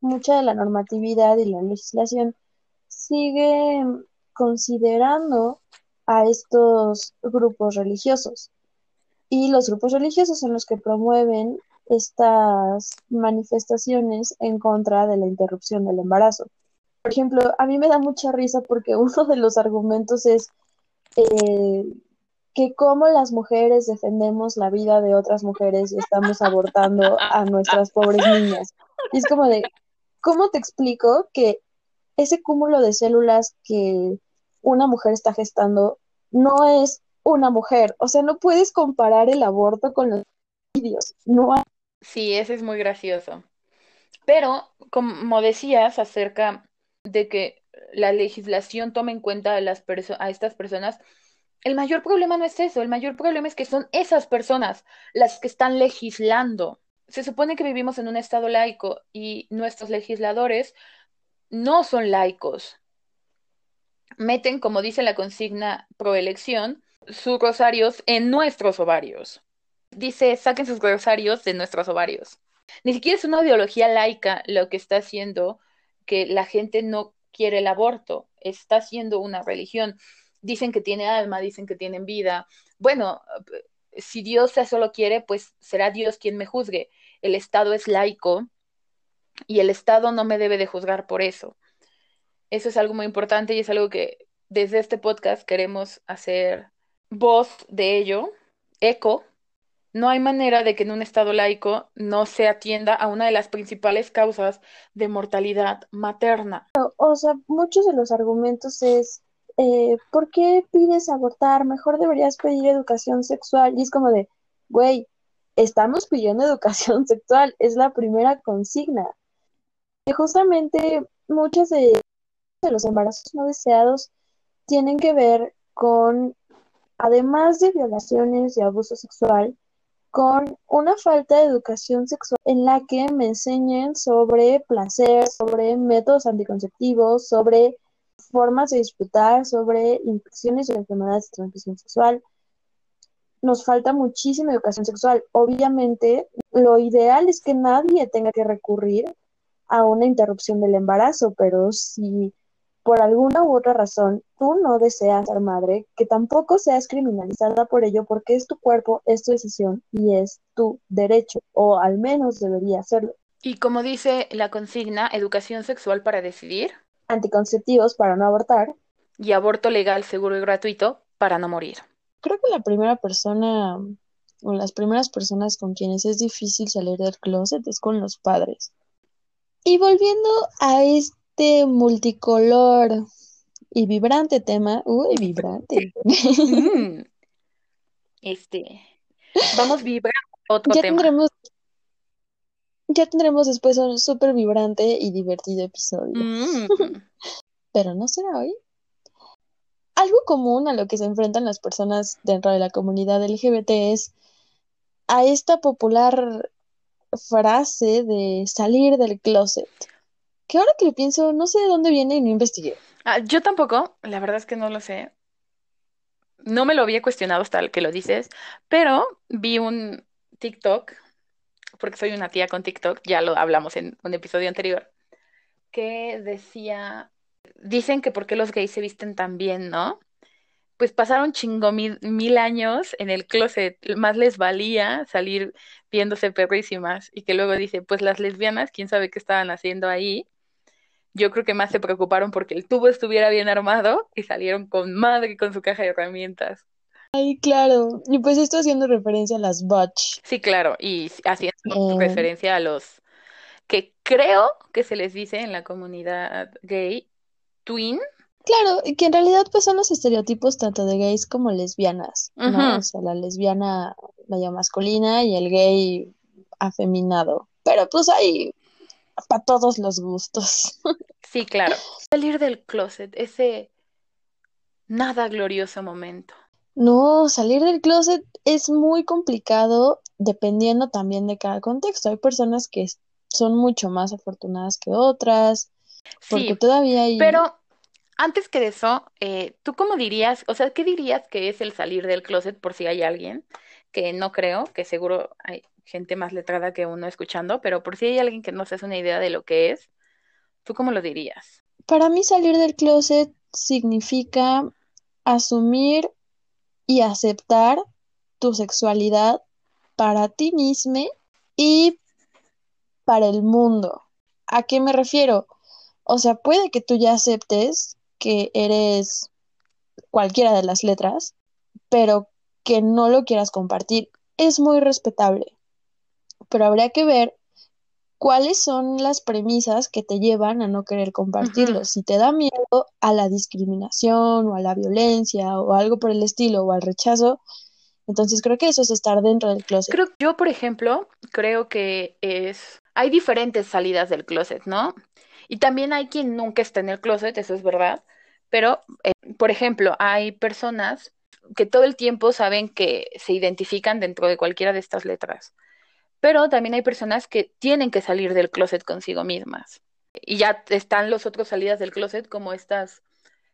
mucha de la normatividad y la legislación sigue considerando a estos grupos religiosos. y los grupos religiosos son los que promueven estas manifestaciones en contra de la interrupción del embarazo. Por ejemplo, a mí me da mucha risa porque [LAUGHS] uno de los argumentos es eh, que cómo las mujeres defendemos la vida de otras mujeres y estamos abortando a nuestras pobres niñas. Y es como de, ¿cómo te explico que ese cúmulo de células que una mujer está gestando no es una mujer? O sea, no puedes comparar el aborto con los vídeos. No hay Sí, ese es muy gracioso. Pero, como decías acerca de que la legislación tome en cuenta a, las a estas personas, el mayor problema no es eso, el mayor problema es que son esas personas las que están legislando. Se supone que vivimos en un estado laico y nuestros legisladores no son laicos. Meten, como dice la consigna proelección, sus rosarios en nuestros ovarios dice, saquen sus rosarios de nuestros ovarios. Ni siquiera es una ideología laica lo que está haciendo que la gente no quiere el aborto, está haciendo una religión. Dicen que tiene alma, dicen que tienen vida. Bueno, si Dios eso lo quiere, pues será Dios quien me juzgue. El Estado es laico y el Estado no me debe de juzgar por eso. Eso es algo muy importante y es algo que desde este podcast queremos hacer voz de ello, eco, no hay manera de que en un Estado laico no se atienda a una de las principales causas de mortalidad materna. O sea, muchos de los argumentos es, eh, ¿por qué pides abortar? Mejor deberías pedir educación sexual. Y es como de, güey, estamos pidiendo [LAUGHS] educación sexual, es la primera consigna. Y justamente muchos de, de los embarazos no deseados tienen que ver con, además de violaciones y abuso sexual, con una falta de educación sexual en la que me enseñen sobre placer, sobre métodos anticonceptivos, sobre formas de disfrutar, sobre infecciones o enfermedades de transmisión sexual. Nos falta muchísima educación sexual. Obviamente, lo ideal es que nadie tenga que recurrir a una interrupción del embarazo, pero si por alguna u otra razón tú no deseas ser madre, que tampoco seas criminalizada por ello porque es tu cuerpo, es tu decisión y es tu derecho, o al menos debería serlo. Y como dice la consigna, educación sexual para decidir. Anticonceptivos para no abortar. Y aborto legal, seguro y gratuito para no morir. Creo que la primera persona o las primeras personas con quienes es difícil salir del closet es con los padres. Y volviendo a este este multicolor y vibrante tema. Uy, vibrante. Mm. Este. Vamos vibrando otro ya tema. Tendremos, ya tendremos después un súper vibrante y divertido episodio. Mm. [LAUGHS] Pero no será hoy. Algo común a lo que se enfrentan las personas dentro de la comunidad LGBT es a esta popular frase de salir del closet que ahora que lo pienso, no sé de dónde viene y no investigué. Ah, yo tampoco, la verdad es que no lo sé. No me lo había cuestionado hasta que lo dices, pero vi un TikTok, porque soy una tía con TikTok, ya lo hablamos en un episodio anterior, que decía, dicen que por qué los gays se visten tan bien, ¿no? Pues pasaron chingo mil, mil años en el closet, más les valía salir viéndose perrísimas y que luego dice, pues las lesbianas, quién sabe qué estaban haciendo ahí yo creo que más se preocuparon porque el tubo estuviera bien armado y salieron con madre con su caja de herramientas. Ay, claro. Y pues esto haciendo referencia a las butch. Sí, claro, y haciendo eh. referencia a los que creo que se les dice en la comunidad gay twin. Claro, y que en realidad pues son los estereotipos tanto de gays como lesbianas, ¿no? O sea, la lesbiana medio masculina y el gay afeminado. Pero pues hay para todos los gustos. Sí, claro. Salir del closet, ese nada glorioso momento. No, salir del closet es muy complicado dependiendo también de cada contexto. Hay personas que son mucho más afortunadas que otras, porque sí, todavía hay... Pero antes que eso, eh, ¿tú cómo dirías, o sea, qué dirías que es el salir del closet por si hay alguien, que no creo, que seguro hay gente más letrada que uno escuchando, pero por si hay alguien que no se hace una idea de lo que es, ¿tú cómo lo dirías? Para mí salir del closet significa asumir y aceptar tu sexualidad para ti mismo y para el mundo. ¿A qué me refiero? O sea, puede que tú ya aceptes que eres cualquiera de las letras, pero que no lo quieras compartir. Es muy respetable, pero habría que ver cuáles son las premisas que te llevan a no querer compartirlo. Si te da miedo a la discriminación o a la violencia o algo por el estilo o al rechazo, entonces creo que eso es estar dentro del closet. Creo, yo, por ejemplo, creo que es, hay diferentes salidas del closet, ¿no? Y también hay quien nunca está en el closet, eso es verdad, pero, eh, por ejemplo, hay personas que todo el tiempo saben que se identifican dentro de cualquiera de estas letras. Pero también hay personas que tienen que salir del closet consigo mismas. Y ya están los otros salidas del closet, como estas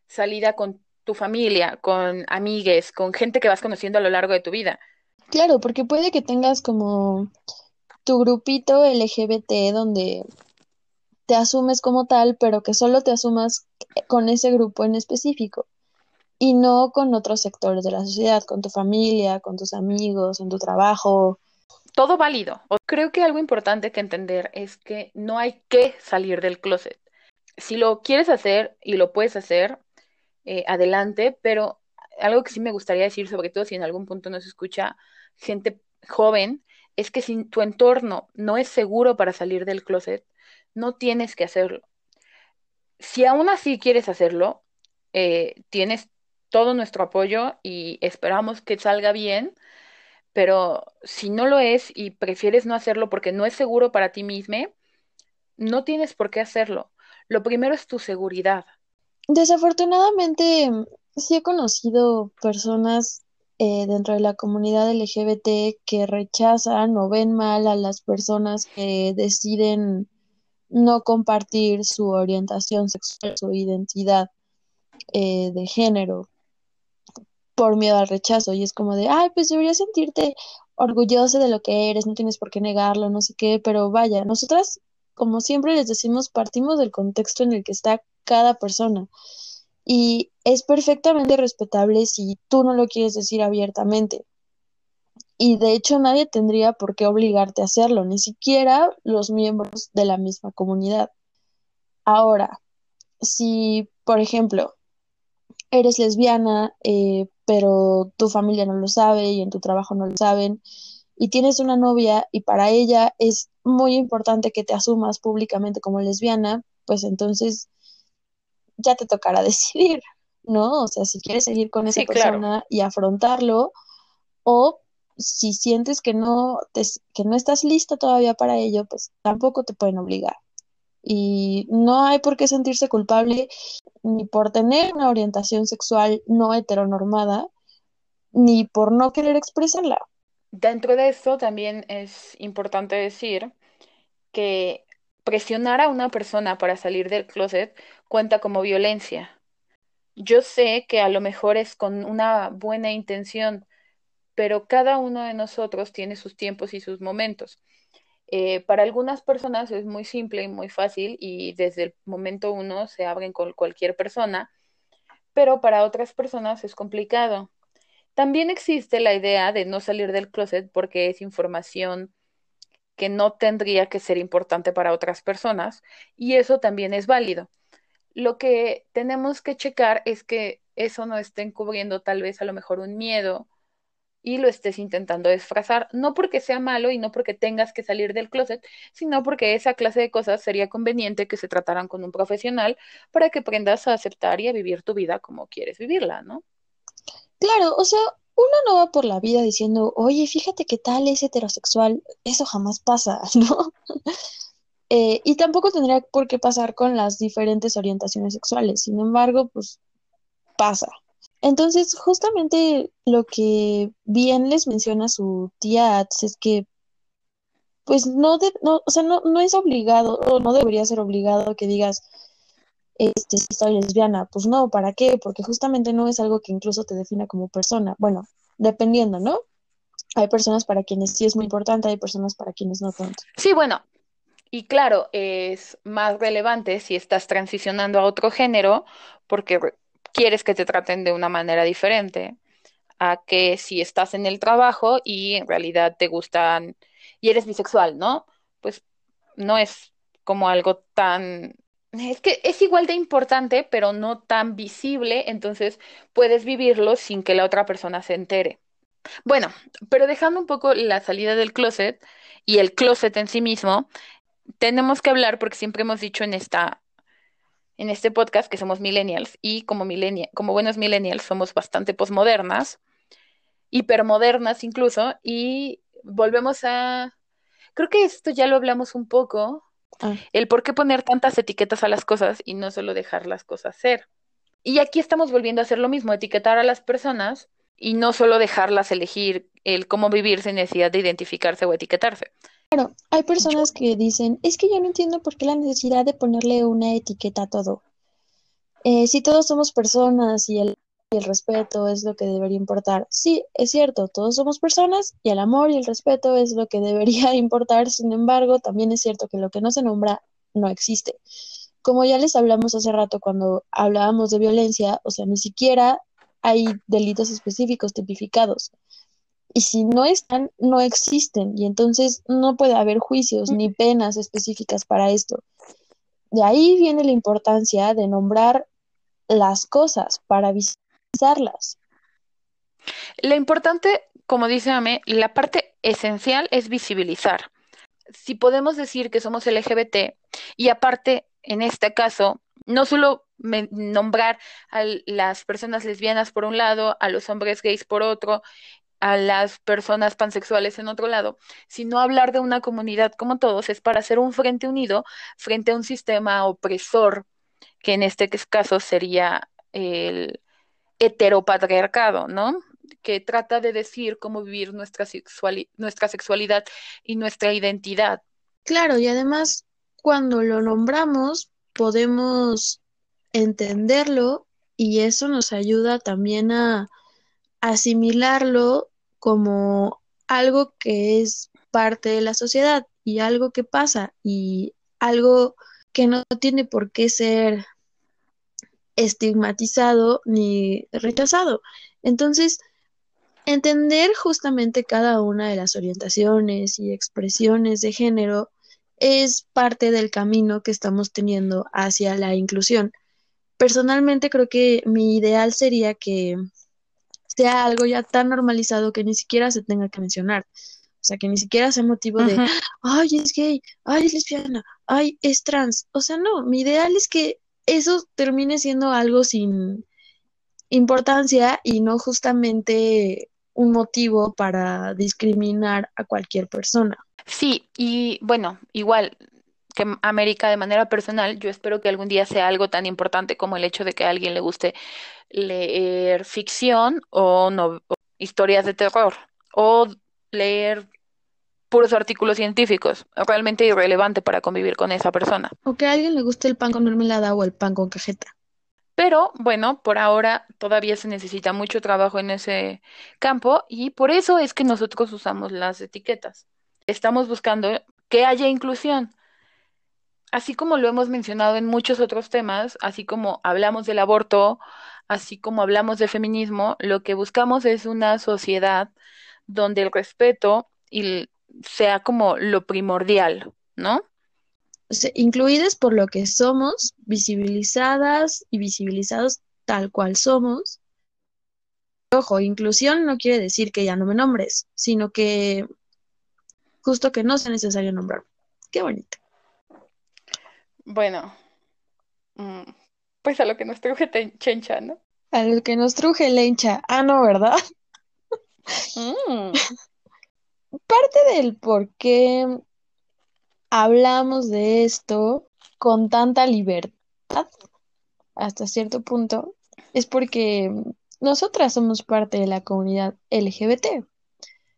salida con tu familia, con amigues, con gente que vas conociendo a lo largo de tu vida. Claro, porque puede que tengas como tu grupito LGBT donde te asumes como tal, pero que solo te asumas con ese grupo en específico y no con otros sectores de la sociedad, con tu familia, con tus amigos, en tu trabajo. Todo válido. Creo que algo importante que entender es que no hay que salir del closet. Si lo quieres hacer y lo puedes hacer, eh, adelante, pero algo que sí me gustaría decir, sobre todo si en algún punto nos escucha gente joven, es que si tu entorno no es seguro para salir del closet, no tienes que hacerlo. Si aún así quieres hacerlo, eh, tienes todo nuestro apoyo y esperamos que salga bien, pero si no lo es y prefieres no hacerlo porque no es seguro para ti mismo, no tienes por qué hacerlo. Lo primero es tu seguridad. Desafortunadamente, sí he conocido personas eh, dentro de la comunidad LGBT que rechazan o ven mal a las personas que deciden no compartir su orientación sexual, su identidad eh, de género por miedo al rechazo. Y es como de, ay, pues deberías sentirte orgulloso de lo que eres, no tienes por qué negarlo, no sé qué, pero vaya, nosotras, como siempre les decimos, partimos del contexto en el que está cada persona. Y es perfectamente respetable si tú no lo quieres decir abiertamente. Y de hecho nadie tendría por qué obligarte a hacerlo, ni siquiera los miembros de la misma comunidad. Ahora, si, por ejemplo, eres lesbiana, eh, pero tu familia no lo sabe y en tu trabajo no lo saben, y tienes una novia y para ella es muy importante que te asumas públicamente como lesbiana, pues entonces ya te tocará [LAUGHS] decidir, ¿no? O sea, si quieres seguir con esa persona y afrontarlo, o si sientes que no, que no estás lista todavía para ello, pues tampoco te pueden obligar. Y no hay por qué sentirse culpable ni por tener una orientación sexual no heteronormada, ni por no querer expresarla. Dentro de esto también es importante decir que presionar a una persona para salir del closet cuenta como violencia. Yo sé que a lo mejor es con una buena intención, pero cada uno de nosotros tiene sus tiempos y sus momentos. Eh, para algunas personas es muy simple y muy fácil y desde el momento uno se abren con cualquier persona, pero para otras personas es complicado. También existe la idea de no salir del closet porque es información que no tendría que ser importante para otras personas y eso también es válido. Lo que tenemos que checar es que eso no esté encubriendo tal vez a lo mejor un miedo y lo estés intentando disfrazar, no porque sea malo y no porque tengas que salir del closet, sino porque esa clase de cosas sería conveniente que se trataran con un profesional para que aprendas a aceptar y a vivir tu vida como quieres vivirla, ¿no? Claro, o sea, uno no va por la vida diciendo, oye, fíjate que tal es heterosexual, eso jamás pasa, [LAUGHS] ¿no? Eh, y tampoco tendría por qué pasar con las diferentes orientaciones sexuales, sin embargo, pues pasa. Entonces, justamente lo que bien les menciona su tía Ats es que, pues no, no o sea, no, no es obligado, o no debería ser obligado que digas, este, soy lesbiana. Pues no, ¿para qué? Porque justamente no es algo que incluso te defina como persona. Bueno, dependiendo, ¿no? Hay personas para quienes sí es muy importante, hay personas para quienes no tanto. Sí, bueno, y claro, es más relevante si estás transicionando a otro género, porque quieres que te traten de una manera diferente a que si estás en el trabajo y en realidad te gustan y eres bisexual, ¿no? Pues no es como algo tan... Es que es igual de importante, pero no tan visible, entonces puedes vivirlo sin que la otra persona se entere. Bueno, pero dejando un poco la salida del closet y el closet en sí mismo, tenemos que hablar porque siempre hemos dicho en esta en este podcast que somos millennials y como millennial, como buenos millennials somos bastante posmodernas, hipermodernas incluso y volvemos a creo que esto ya lo hablamos un poco, Ah. el por qué poner tantas etiquetas a las cosas y no solo dejar las cosas ser. Y aquí estamos volviendo a hacer lo mismo, etiquetar a las personas y no solo dejarlas elegir el cómo vivir sin necesidad de identificarse o etiquetarse. Claro, hay personas que dicen, es que yo no entiendo por qué la necesidad de ponerle una etiqueta a todo. Eh, si todos somos personas y el, y el respeto es lo que debería importar. Sí, es cierto, todos somos personas y el amor y el respeto es lo que [LAUGHS] debería importar. Sin embargo, también es cierto que lo que no se nombra no existe. Como ya les hablamos hace rato cuando hablábamos de violencia, o sea, ni siquiera hay delitos específicos tipificados. Y si no están, no existen. Y entonces no puede haber juicios ni penas específicas para esto. De ahí viene la importancia de nombrar las cosas para visibilizarlas. Lo importante, como dice Ame, la parte esencial es visibilizar. Si podemos decir que somos LGBT y aparte, en este caso, no solo me- nombrar a las personas lesbianas por un lado, a los hombres gays por otro, a las personas pansexuales en otro lado, sino hablar de una comunidad como todos, es para hacer un frente unido frente a un sistema opresor, que en este caso sería el heteropatriarcado, ¿no? Que trata de decir cómo vivir nuestra sexuali- nuestra sexualidad y nuestra identidad. Claro, y además, cuando lo nombramos, podemos entenderlo y eso nos ayuda también a asimilarlo como algo que es parte de la sociedad y algo que pasa y algo que no tiene por qué ser estigmatizado ni rechazado. Entonces, entender justamente cada una de las orientaciones y expresiones de género es parte del camino que estamos teniendo hacia la inclusión. Personalmente creo que mi ideal sería que sea algo ya tan normalizado que ni siquiera se tenga que mencionar. O sea, que ni siquiera sea motivo de, ay, es gay, ay, es lesbiana, ay, es trans. O sea, no, mi ideal es que eso termine siendo algo sin importancia y no justamente un motivo para discriminar a cualquier persona. Sí, y bueno, igual que América de manera personal, yo espero que algún día sea algo tan importante como el hecho de que a alguien le guste leer ficción o, no, o historias de terror o leer puros artículos científicos, realmente irrelevante para convivir con esa persona. O que a alguien le guste el pan con mermelada o el pan con cajeta. Pero bueno, por ahora todavía se necesita mucho trabajo en ese campo y por eso es que nosotros usamos las etiquetas. Estamos buscando que haya inclusión. Así como lo hemos mencionado en muchos otros temas, así como hablamos del aborto, así como hablamos de feminismo, lo que buscamos es una sociedad donde el respeto y sea como lo primordial, ¿no? Incluidas por lo que somos, visibilizadas y visibilizados tal cual somos. Ojo, inclusión no quiere decir que ya no me nombres, sino que justo que no sea necesario nombrarme. Qué bonito. Bueno, mm, pues a lo que nos truje Chencha, ¿no? A lo que nos truje Lencha. Ah, no, ¿verdad? [LAUGHS] Mm. Parte del por qué hablamos de esto con tanta libertad hasta cierto punto es porque nosotras somos parte de la comunidad LGBT,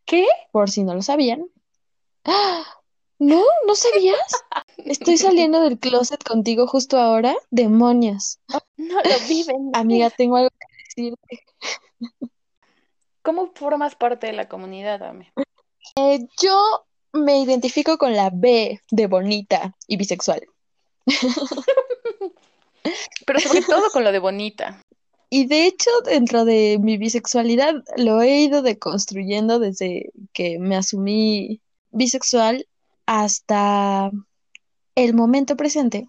¿Qué? por si no lo sabían. ¡Ah! ¿No? ¿No sabías? Estoy saliendo del closet contigo justo ahora. Demonios. No lo viven. Amiga, tengo algo que decirte. ¿Cómo formas parte de la comunidad, Ame? Eh, yo me identifico con la B de bonita y bisexual. Pero sobre todo con lo de bonita. Y de hecho, dentro de mi bisexualidad lo he ido deconstruyendo desde que me asumí bisexual hasta el momento presente,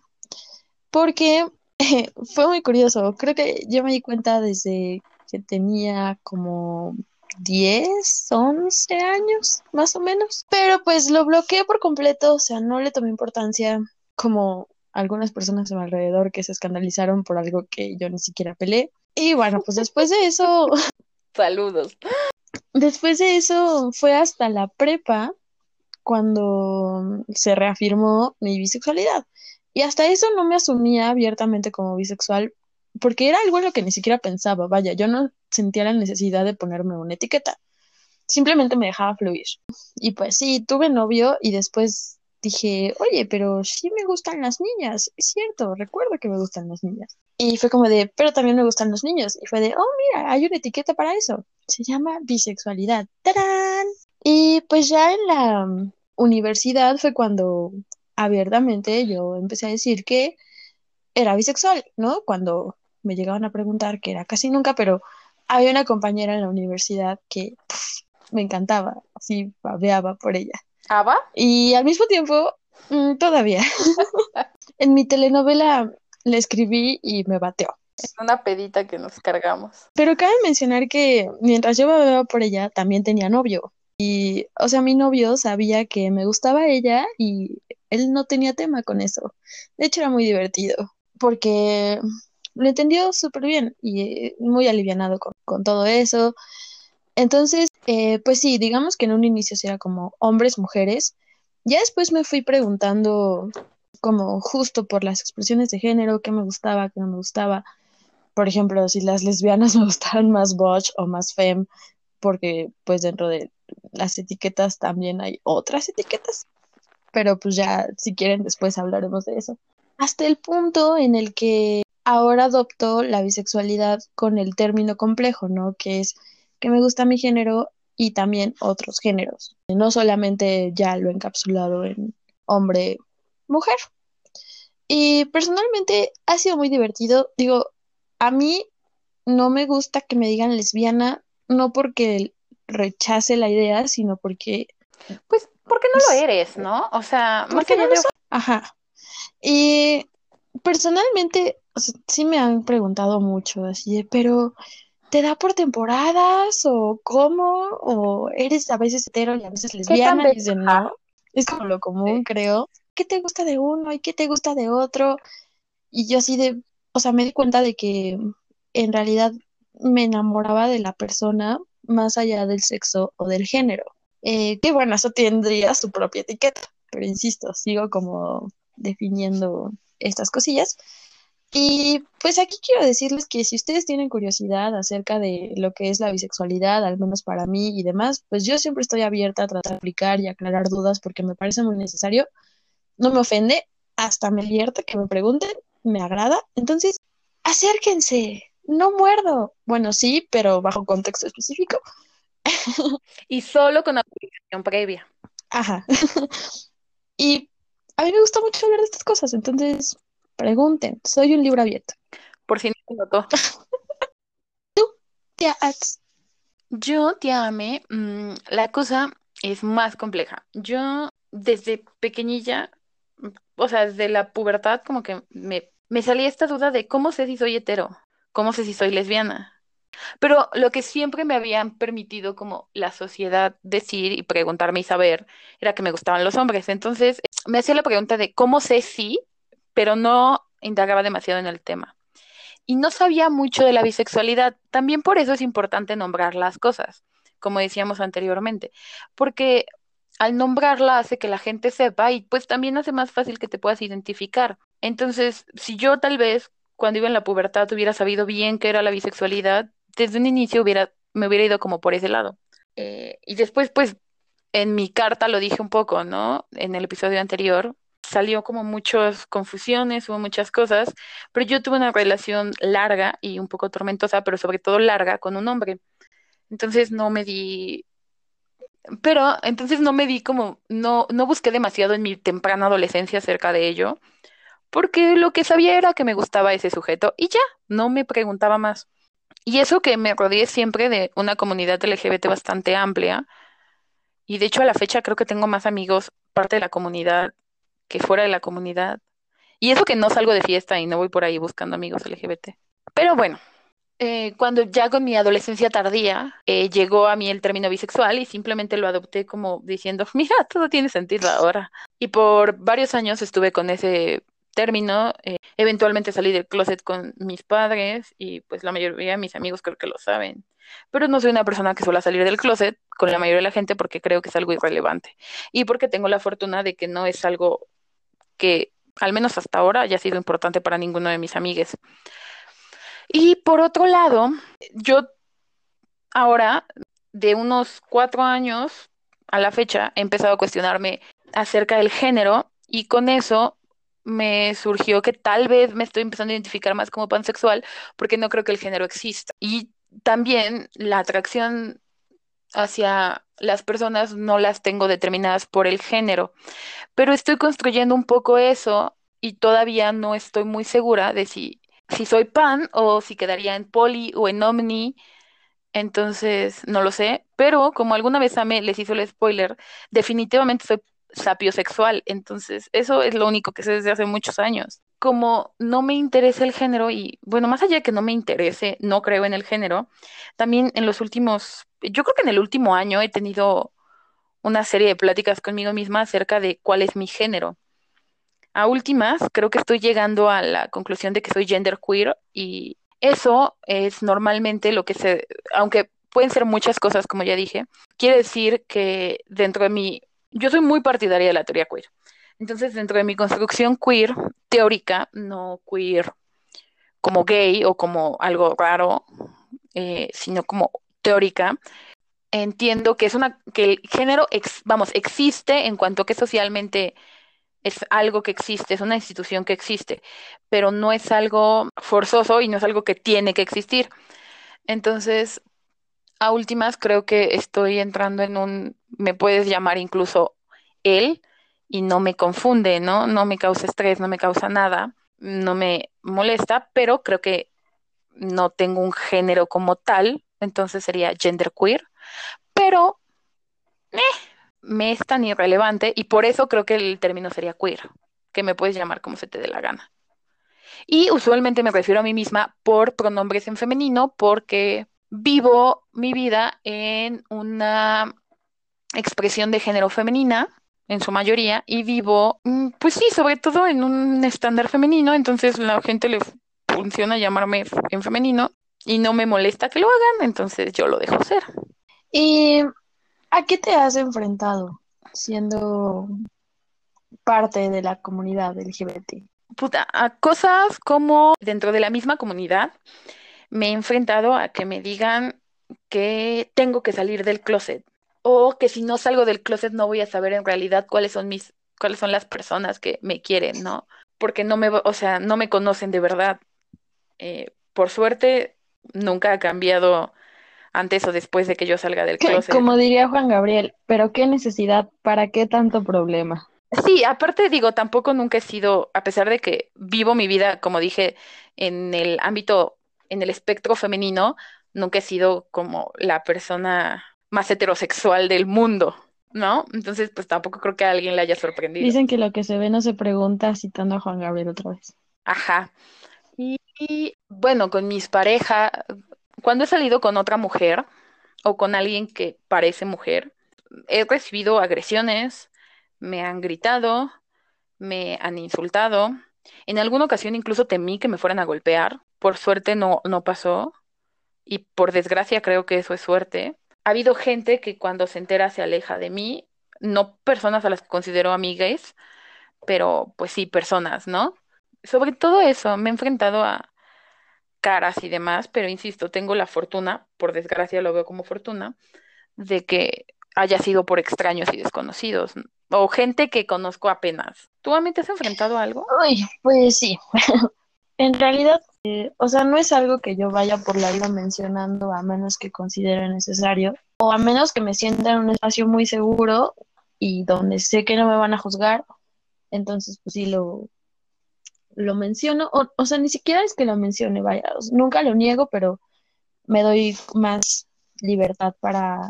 porque [LAUGHS] fue muy curioso. Creo que yo me di cuenta desde que tenía como 10, 11 años, más o menos. Pero pues lo bloqueé por completo, o sea, no le tomé importancia como algunas personas a mi alrededor que se escandalizaron por algo que yo ni siquiera peleé. Y bueno, pues después de eso, [LAUGHS] Saludos. después de eso fue hasta la prepa cuando se reafirmó mi bisexualidad. Y hasta eso no me asumía abiertamente como bisexual, porque era algo en lo que ni siquiera pensaba. Vaya, yo no sentía la necesidad de ponerme una etiqueta. Simplemente me dejaba fluir. Y pues sí, tuve novio y después dije, oye, pero sí me gustan las niñas. Es cierto, recuerdo que me gustan las niñas. Y fue como de, pero también me gustan los niños. Y fue de, oh, mira, hay una etiqueta para eso. Se llama bisexualidad. ¡Tarán! Y pues ya en la mm, universidad fue cuando abiertamente yo empecé a decir que era bisexual, ¿no? Cuando me llegaban a preguntar, que era casi nunca, pero había una compañera en la universidad que me encantaba, así babeaba por ella. ¿Ava? Y al mismo tiempo, mm, todavía, [LAUGHS] en mi telenovela le escribí y me bateó. Es una pedita que nos cargamos. Pero cabe mencionar que mientras yo babeaba por ella, también tenía novio. Y, o sea, mi novio sabía que me gustaba ella y él no tenía tema con eso. De hecho, era muy divertido porque lo entendió súper bien y muy alivianado con, todo eso. Entonces, eh, pues sí, digamos que en un inicio era como hombres, mujeres. Ya después me fui preguntando como justo por las expresiones de género, qué me gustaba, qué no me gustaba. Por ejemplo, si las lesbianas [LAUGHS] me gustaban más butch o más femme, porque pues dentro de las etiquetas también hay otras etiquetas. Pero pues ya, si quieren, después hablaremos de eso. Hasta el punto en el que ahora adopto la bisexualidad con el término complejo, ¿no? Que es que me gusta mi género y también otros géneros. No solamente ya lo he encapsulado en hombre, mujer. Y personalmente ha sido muy divertido. Digo, a mí no me gusta que me digan lesbiana, no porque rechace la idea, sino porque... Pues, porque no lo eres, ¿no? O sea, más no soy. Ajá. Y personalmente, o sea, sí me han preguntado mucho así de, pero ¿te da por temporadas o cómo? ¿O eres a veces hetero y a veces lesbiana? Y dicen, no. Es como lo común, creo. ¿Qué te gusta de uno y qué te gusta de otro? Y yo así de, o sea, me di cuenta de que en realidad me enamoraba de la persona más allá del sexo o del género. Eh, que bueno, eso tendría su propia etiqueta, pero insisto, sigo como definiendo estas cosillas. Y pues aquí quiero decirles que si ustedes tienen curiosidad acerca de lo que es la bisexualidad, al menos para mí y demás, pues yo siempre estoy abierta a tratar de explicar y aclarar dudas porque me parece muy necesario. No me ofende, hasta me divierta que me pregunten, me agrada. Entonces, acérquense, no muerdo. Bueno, sí, pero bajo contexto específico. [LAUGHS] Y solo con autorización previa. Ajá. [LAUGHS] Y a mí me gusta mucho hablar de estas cosas, entonces pregunten, soy un libro abierto. Por si no se notó. [LAUGHS] Tía Ats. Yo te amé, mm, la cosa es más compleja. Yo desde pequeñilla, o sea, desde la pubertad, como que me, me salía esta duda de cómo sé si soy hetero, cómo sé si soy lesbiana. Pero lo que siempre me habían permitido como la sociedad decir y preguntarme y saber era que me gustaban los hombres. Entonces me hacía la pregunta de cómo sé si, pero no indagaba demasiado en el tema. Y no sabía mucho de la bisexualidad. También por eso es importante nombrar las cosas, como decíamos anteriormente, porque al nombrarla hace que la gente sepa y pues también hace más fácil que te puedas identificar. Entonces, si yo tal vez cuando iba en la pubertad hubiera sabido bien qué era la bisexualidad, desde un inicio hubiera, me hubiera ido como por ese lado. Eh, y después, pues, en mi carta lo dije un poco, ¿no? En el episodio anterior salió como muchas confusiones, hubo muchas cosas, pero yo tuve una relación larga y un poco tormentosa, pero sobre todo larga con un hombre. Entonces no me di, pero entonces no me di como, no, no busqué demasiado en mi temprana adolescencia acerca de ello, porque lo que sabía era que me gustaba ese sujeto y ya, no me preguntaba más. Y eso que me rodeé siempre de una comunidad LGBT bastante amplia. Y de hecho a la fecha creo que tengo más amigos parte de la comunidad que fuera de la comunidad. Y eso que no salgo de fiesta y no voy por ahí buscando amigos LGBT. Pero bueno, eh, cuando ya con mi adolescencia tardía eh, llegó a mí el término bisexual y simplemente lo adopté como diciendo, mira, todo tiene sentido ahora. Y por varios años estuve con ese término. eh, eventualmente salí del closet con mis padres y pues la mayoría de mis amigos creo que lo saben. Pero no soy una persona que suele salir del closet con la mayoría de la gente porque creo que es algo irrelevante. Y porque tengo la fortuna de que no es algo que, al menos hasta ahora, haya sido importante para ninguno de mis amigues. Y por otro lado, yo ahora, de unos cuatro años a la fecha, he empezado a cuestionarme acerca del género y con eso me surgió que tal vez me estoy empezando a identificar más como pansexual porque no creo que el género exista. Y también la atracción hacia las personas no las tengo determinadas por el género, pero estoy construyendo un poco eso y todavía no estoy muy segura de si, si soy pan o si quedaría en poli o en omni. Entonces, no lo sé, pero como alguna vez Ame les hizo el spoiler, definitivamente soy sapiosexual, entonces eso es lo único que sé desde hace muchos años. Como no me interesa el género y bueno, más allá de que no me interese, no creo en el género, también en los últimos, yo creo que en el último año he tenido una serie de pláticas conmigo misma acerca de cuál es mi género. A últimas, creo que estoy llegando a la conclusión de que soy genderqueer y eso es normalmente lo que se, aunque pueden ser muchas cosas, como ya dije, quiere decir que dentro de mi, yo soy muy partidaria de la teoría queer. Entonces, dentro de mi construcción queer teórica, no queer como gay o como algo raro, eh, sino como teórica, entiendo que es una, que el género, vamos, existe en cuanto que socialmente es algo que existe, es una institución que existe, pero no es algo forzoso y no es algo que tiene que existir. Entonces, a últimas, creo que estoy entrando en un, me puedes llamar incluso él y no me confunde, ¿no? No me causa estrés, no me causa nada, no me molesta, pero creo que no tengo un género como tal, entonces sería genderqueer, pero eh, me es tan irrelevante y por eso creo que el término sería queer, que me puedes llamar como se te dé la gana. Y usualmente me refiero a mí misma por pronombres en femenino porque vivo mi vida en una expresión de género femenina, en su mayoría, y vivo, mm, pues sí, sobre todo en un estándar femenino, entonces la gente le funciona llamarme en femenino y no me molesta que lo hagan, entonces yo lo dejo ser. ¿Y a qué te has enfrentado siendo parte de la comunidad LGBT? Puta, a cosas como dentro de la misma comunidad me he enfrentado a que me digan que tengo que salir del closet o que si no salgo del closet no voy a saber en realidad cuáles son mis, cuáles son las personas que me quieren, ¿no? Porque no me, o sea, no me conocen de verdad. Eh, por suerte, nunca ha cambiado antes o después de que yo salga del closet. Como diría Juan Gabriel, pero qué necesidad, ¿para qué tanto problema? Sí, aparte digo, tampoco nunca he sido, a pesar de que vivo mi vida, como dije, en el ámbito, en el espectro femenino, nunca he sido como la persona más heterosexual del mundo, ¿no? Entonces, pues tampoco creo que a alguien le haya sorprendido. Dicen que lo que se ve no se pregunta, citando a Juan Gabriel otra vez. Ajá. Y, y, bueno, con mis parejas, cuando he salido con otra mujer o con alguien que parece mujer, he recibido agresiones, me han gritado, me han insultado. En alguna ocasión incluso temí que me fueran a golpear. Por suerte no, no pasó. Y por desgracia creo que eso es suerte. Ha habido gente que cuando se entera se aleja de mí. No personas a las que considero amigas, pero pues sí, personas, ¿no? Sobre todo eso, me he enfrentado a caras y demás, pero insisto, tengo la fortuna, por desgracia lo veo como fortuna, de que haya sido por extraños y desconocidos, o gente que conozco apenas. ¿Tú a mí te has enfrentado a algo? Uy, pues sí. [LAUGHS] En realidad, eh, o sea, no es algo que yo vaya por la vida mencionando a menos que considere necesario, o a menos que me sienta en un espacio muy seguro y donde sé que no me van a juzgar, entonces pues sí lo, lo menciono, o, o sea, ni siquiera es que lo mencione, vaya, nunca lo niego, pero me doy más libertad para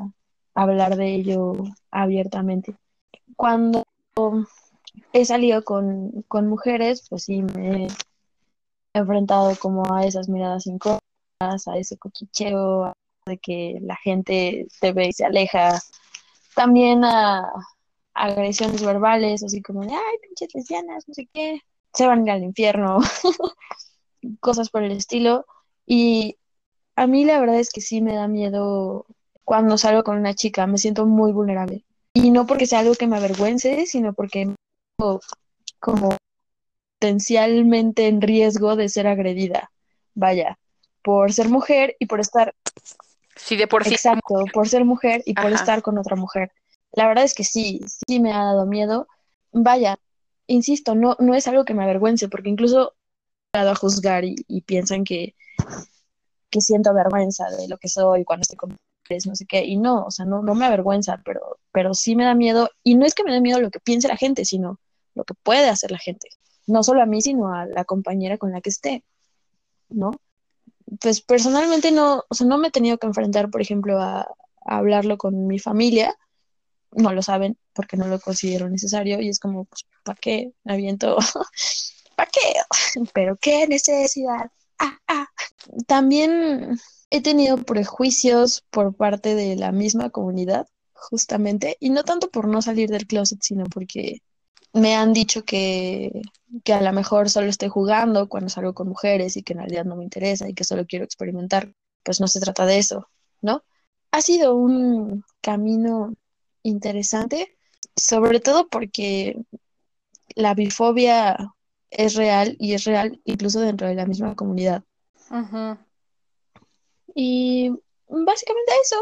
hablar de ello abiertamente. Cuando he salido con, con mujeres, pues sí, me enfrentado como a esas miradas incómodas, a ese cochicheo, de que la gente te ve y se aleja, también a agresiones verbales, así como de, ay, pinches lesbianas, no sé qué, se van a ir al infierno, [LAUGHS] cosas por el estilo. Y a mí la verdad es que sí me da miedo cuando salgo con una chica, me siento muy vulnerable. Y no porque sea algo que me avergüence, sino porque como potencialmente en riesgo de ser agredida. Vaya, por ser mujer y por estar... Sí, de por sí. Exacto, por ser mujer y por Ajá. estar con otra mujer. La verdad es que sí, sí me ha dado miedo. Vaya, insisto, no, no es algo que me avergüence, porque incluso he llegado a juzgar y, y piensan que, que siento vergüenza de lo que soy cuando estoy con mujeres, no sé qué, y no, o sea, no, no me avergüenza, pero, pero sí me da miedo, y no es que me dé miedo lo que piense la gente, sino lo que puede hacer la gente, no solo a mí, sino a la compañera con la que esté, ¿no? Pues personalmente no, o sea, no me he tenido que enfrentar, por ejemplo, a, hablarlo con mi familia, no lo saben porque no lo considero necesario y es como, pues, ¿para qué? Aviento, [LAUGHS] ¿para qué? [LAUGHS] Pero qué necesidad. Ah, ah. También he tenido prejuicios por parte de la misma comunidad, justamente, y no tanto por no salir del closet, sino porque me han dicho que, que a lo mejor solo estoy jugando cuando salgo con mujeres y que en realidad no me interesa y que solo quiero experimentar. Pues no se trata de eso, ¿no? Ha sido un camino interesante, sobre todo porque la bifobia es real y es real incluso dentro de la misma comunidad. Y básicamente eso,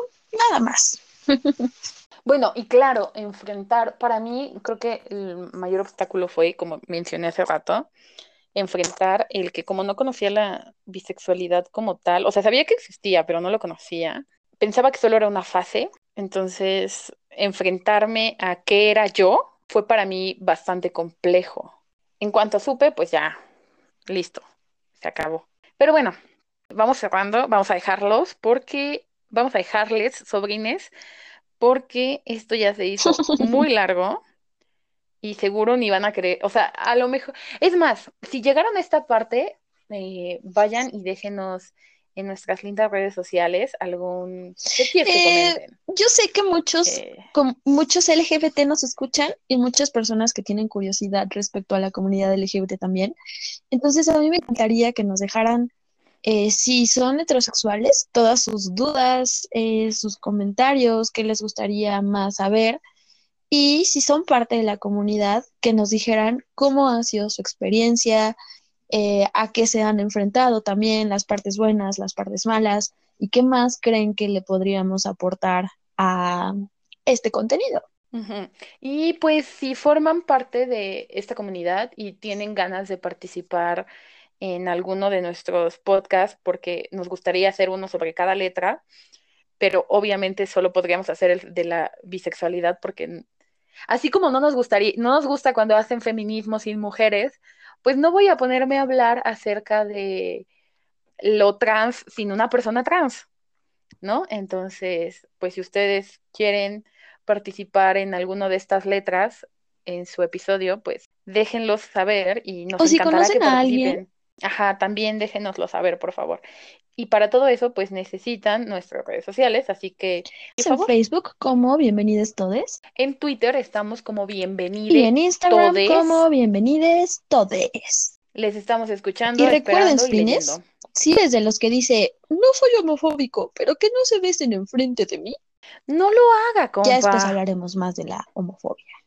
nada más. [LAUGHS] Bueno, y claro, enfrentar, para mí creo que el mayor obstáculo fue, como mencioné hace rato, enfrentar el que como no conocía la bisexualidad como tal, o sea, sabía que existía, pero no lo conocía, pensaba que solo era una fase, entonces enfrentarme a qué era yo fue para mí bastante complejo. En cuanto supe, pues ya, listo, se acabó. Pero bueno, vamos cerrando, vamos a dejarlos porque, vamos a dejarles, sobrines, porque esto ya se hizo muy [LAUGHS] largo y seguro ni van a creer, o sea, a lo mejor, es más, si llegaron a esta parte, eh, vayan y déjenos en nuestras lindas redes sociales algún, ¿qué quieres que Eh, yo sé que muchos, Eh, con, muchos LGBT nos escuchan y muchas personas que tienen curiosidad respecto a la comunidad LGBT también. Entonces, a mí me encantaría que nos dejaran, eh, si son heterosexuales, todas sus dudas, eh, sus comentarios, qué les gustaría más saber. Y si son parte de la comunidad, que nos dijeran cómo ha sido su experiencia, eh, a qué se han enfrentado también, las partes buenas, las partes malas, y qué más creen que le podríamos aportar a este contenido. Ujú. Y pues si forman parte de esta comunidad y tienen ganas de participar en alguno de nuestros podcasts, porque nos gustaría hacer uno sobre cada letra, pero obviamente solo podríamos hacer el de la bisexualidad, porque así como no nos gustaría, no nos gusta cuando hacen feminismo sin mujeres, pues no voy a ponerme a hablar acerca de lo trans sin una persona trans. ¿no? Entonces, pues si ustedes quieren participar en alguno de estas letras en su episodio, pues déjenlos saber y nos O si encantará que conocen a alguien. Ajá, también déjenoslo saber, por favor. Y para todo eso, pues necesitan nuestras redes sociales, así que, En favor, Facebook como Bienvenides Todes en Twitter estamos como y Bienvenide en Instagram Todes. como Bienvenides Todes. Les estamos escuchando, Y recuerden, y Spines, si eres de los que dice, no soy homofóbico, pero que no se besen enfrente de mí, No lo haga, ya después compa. hablaremos más de la homofobia.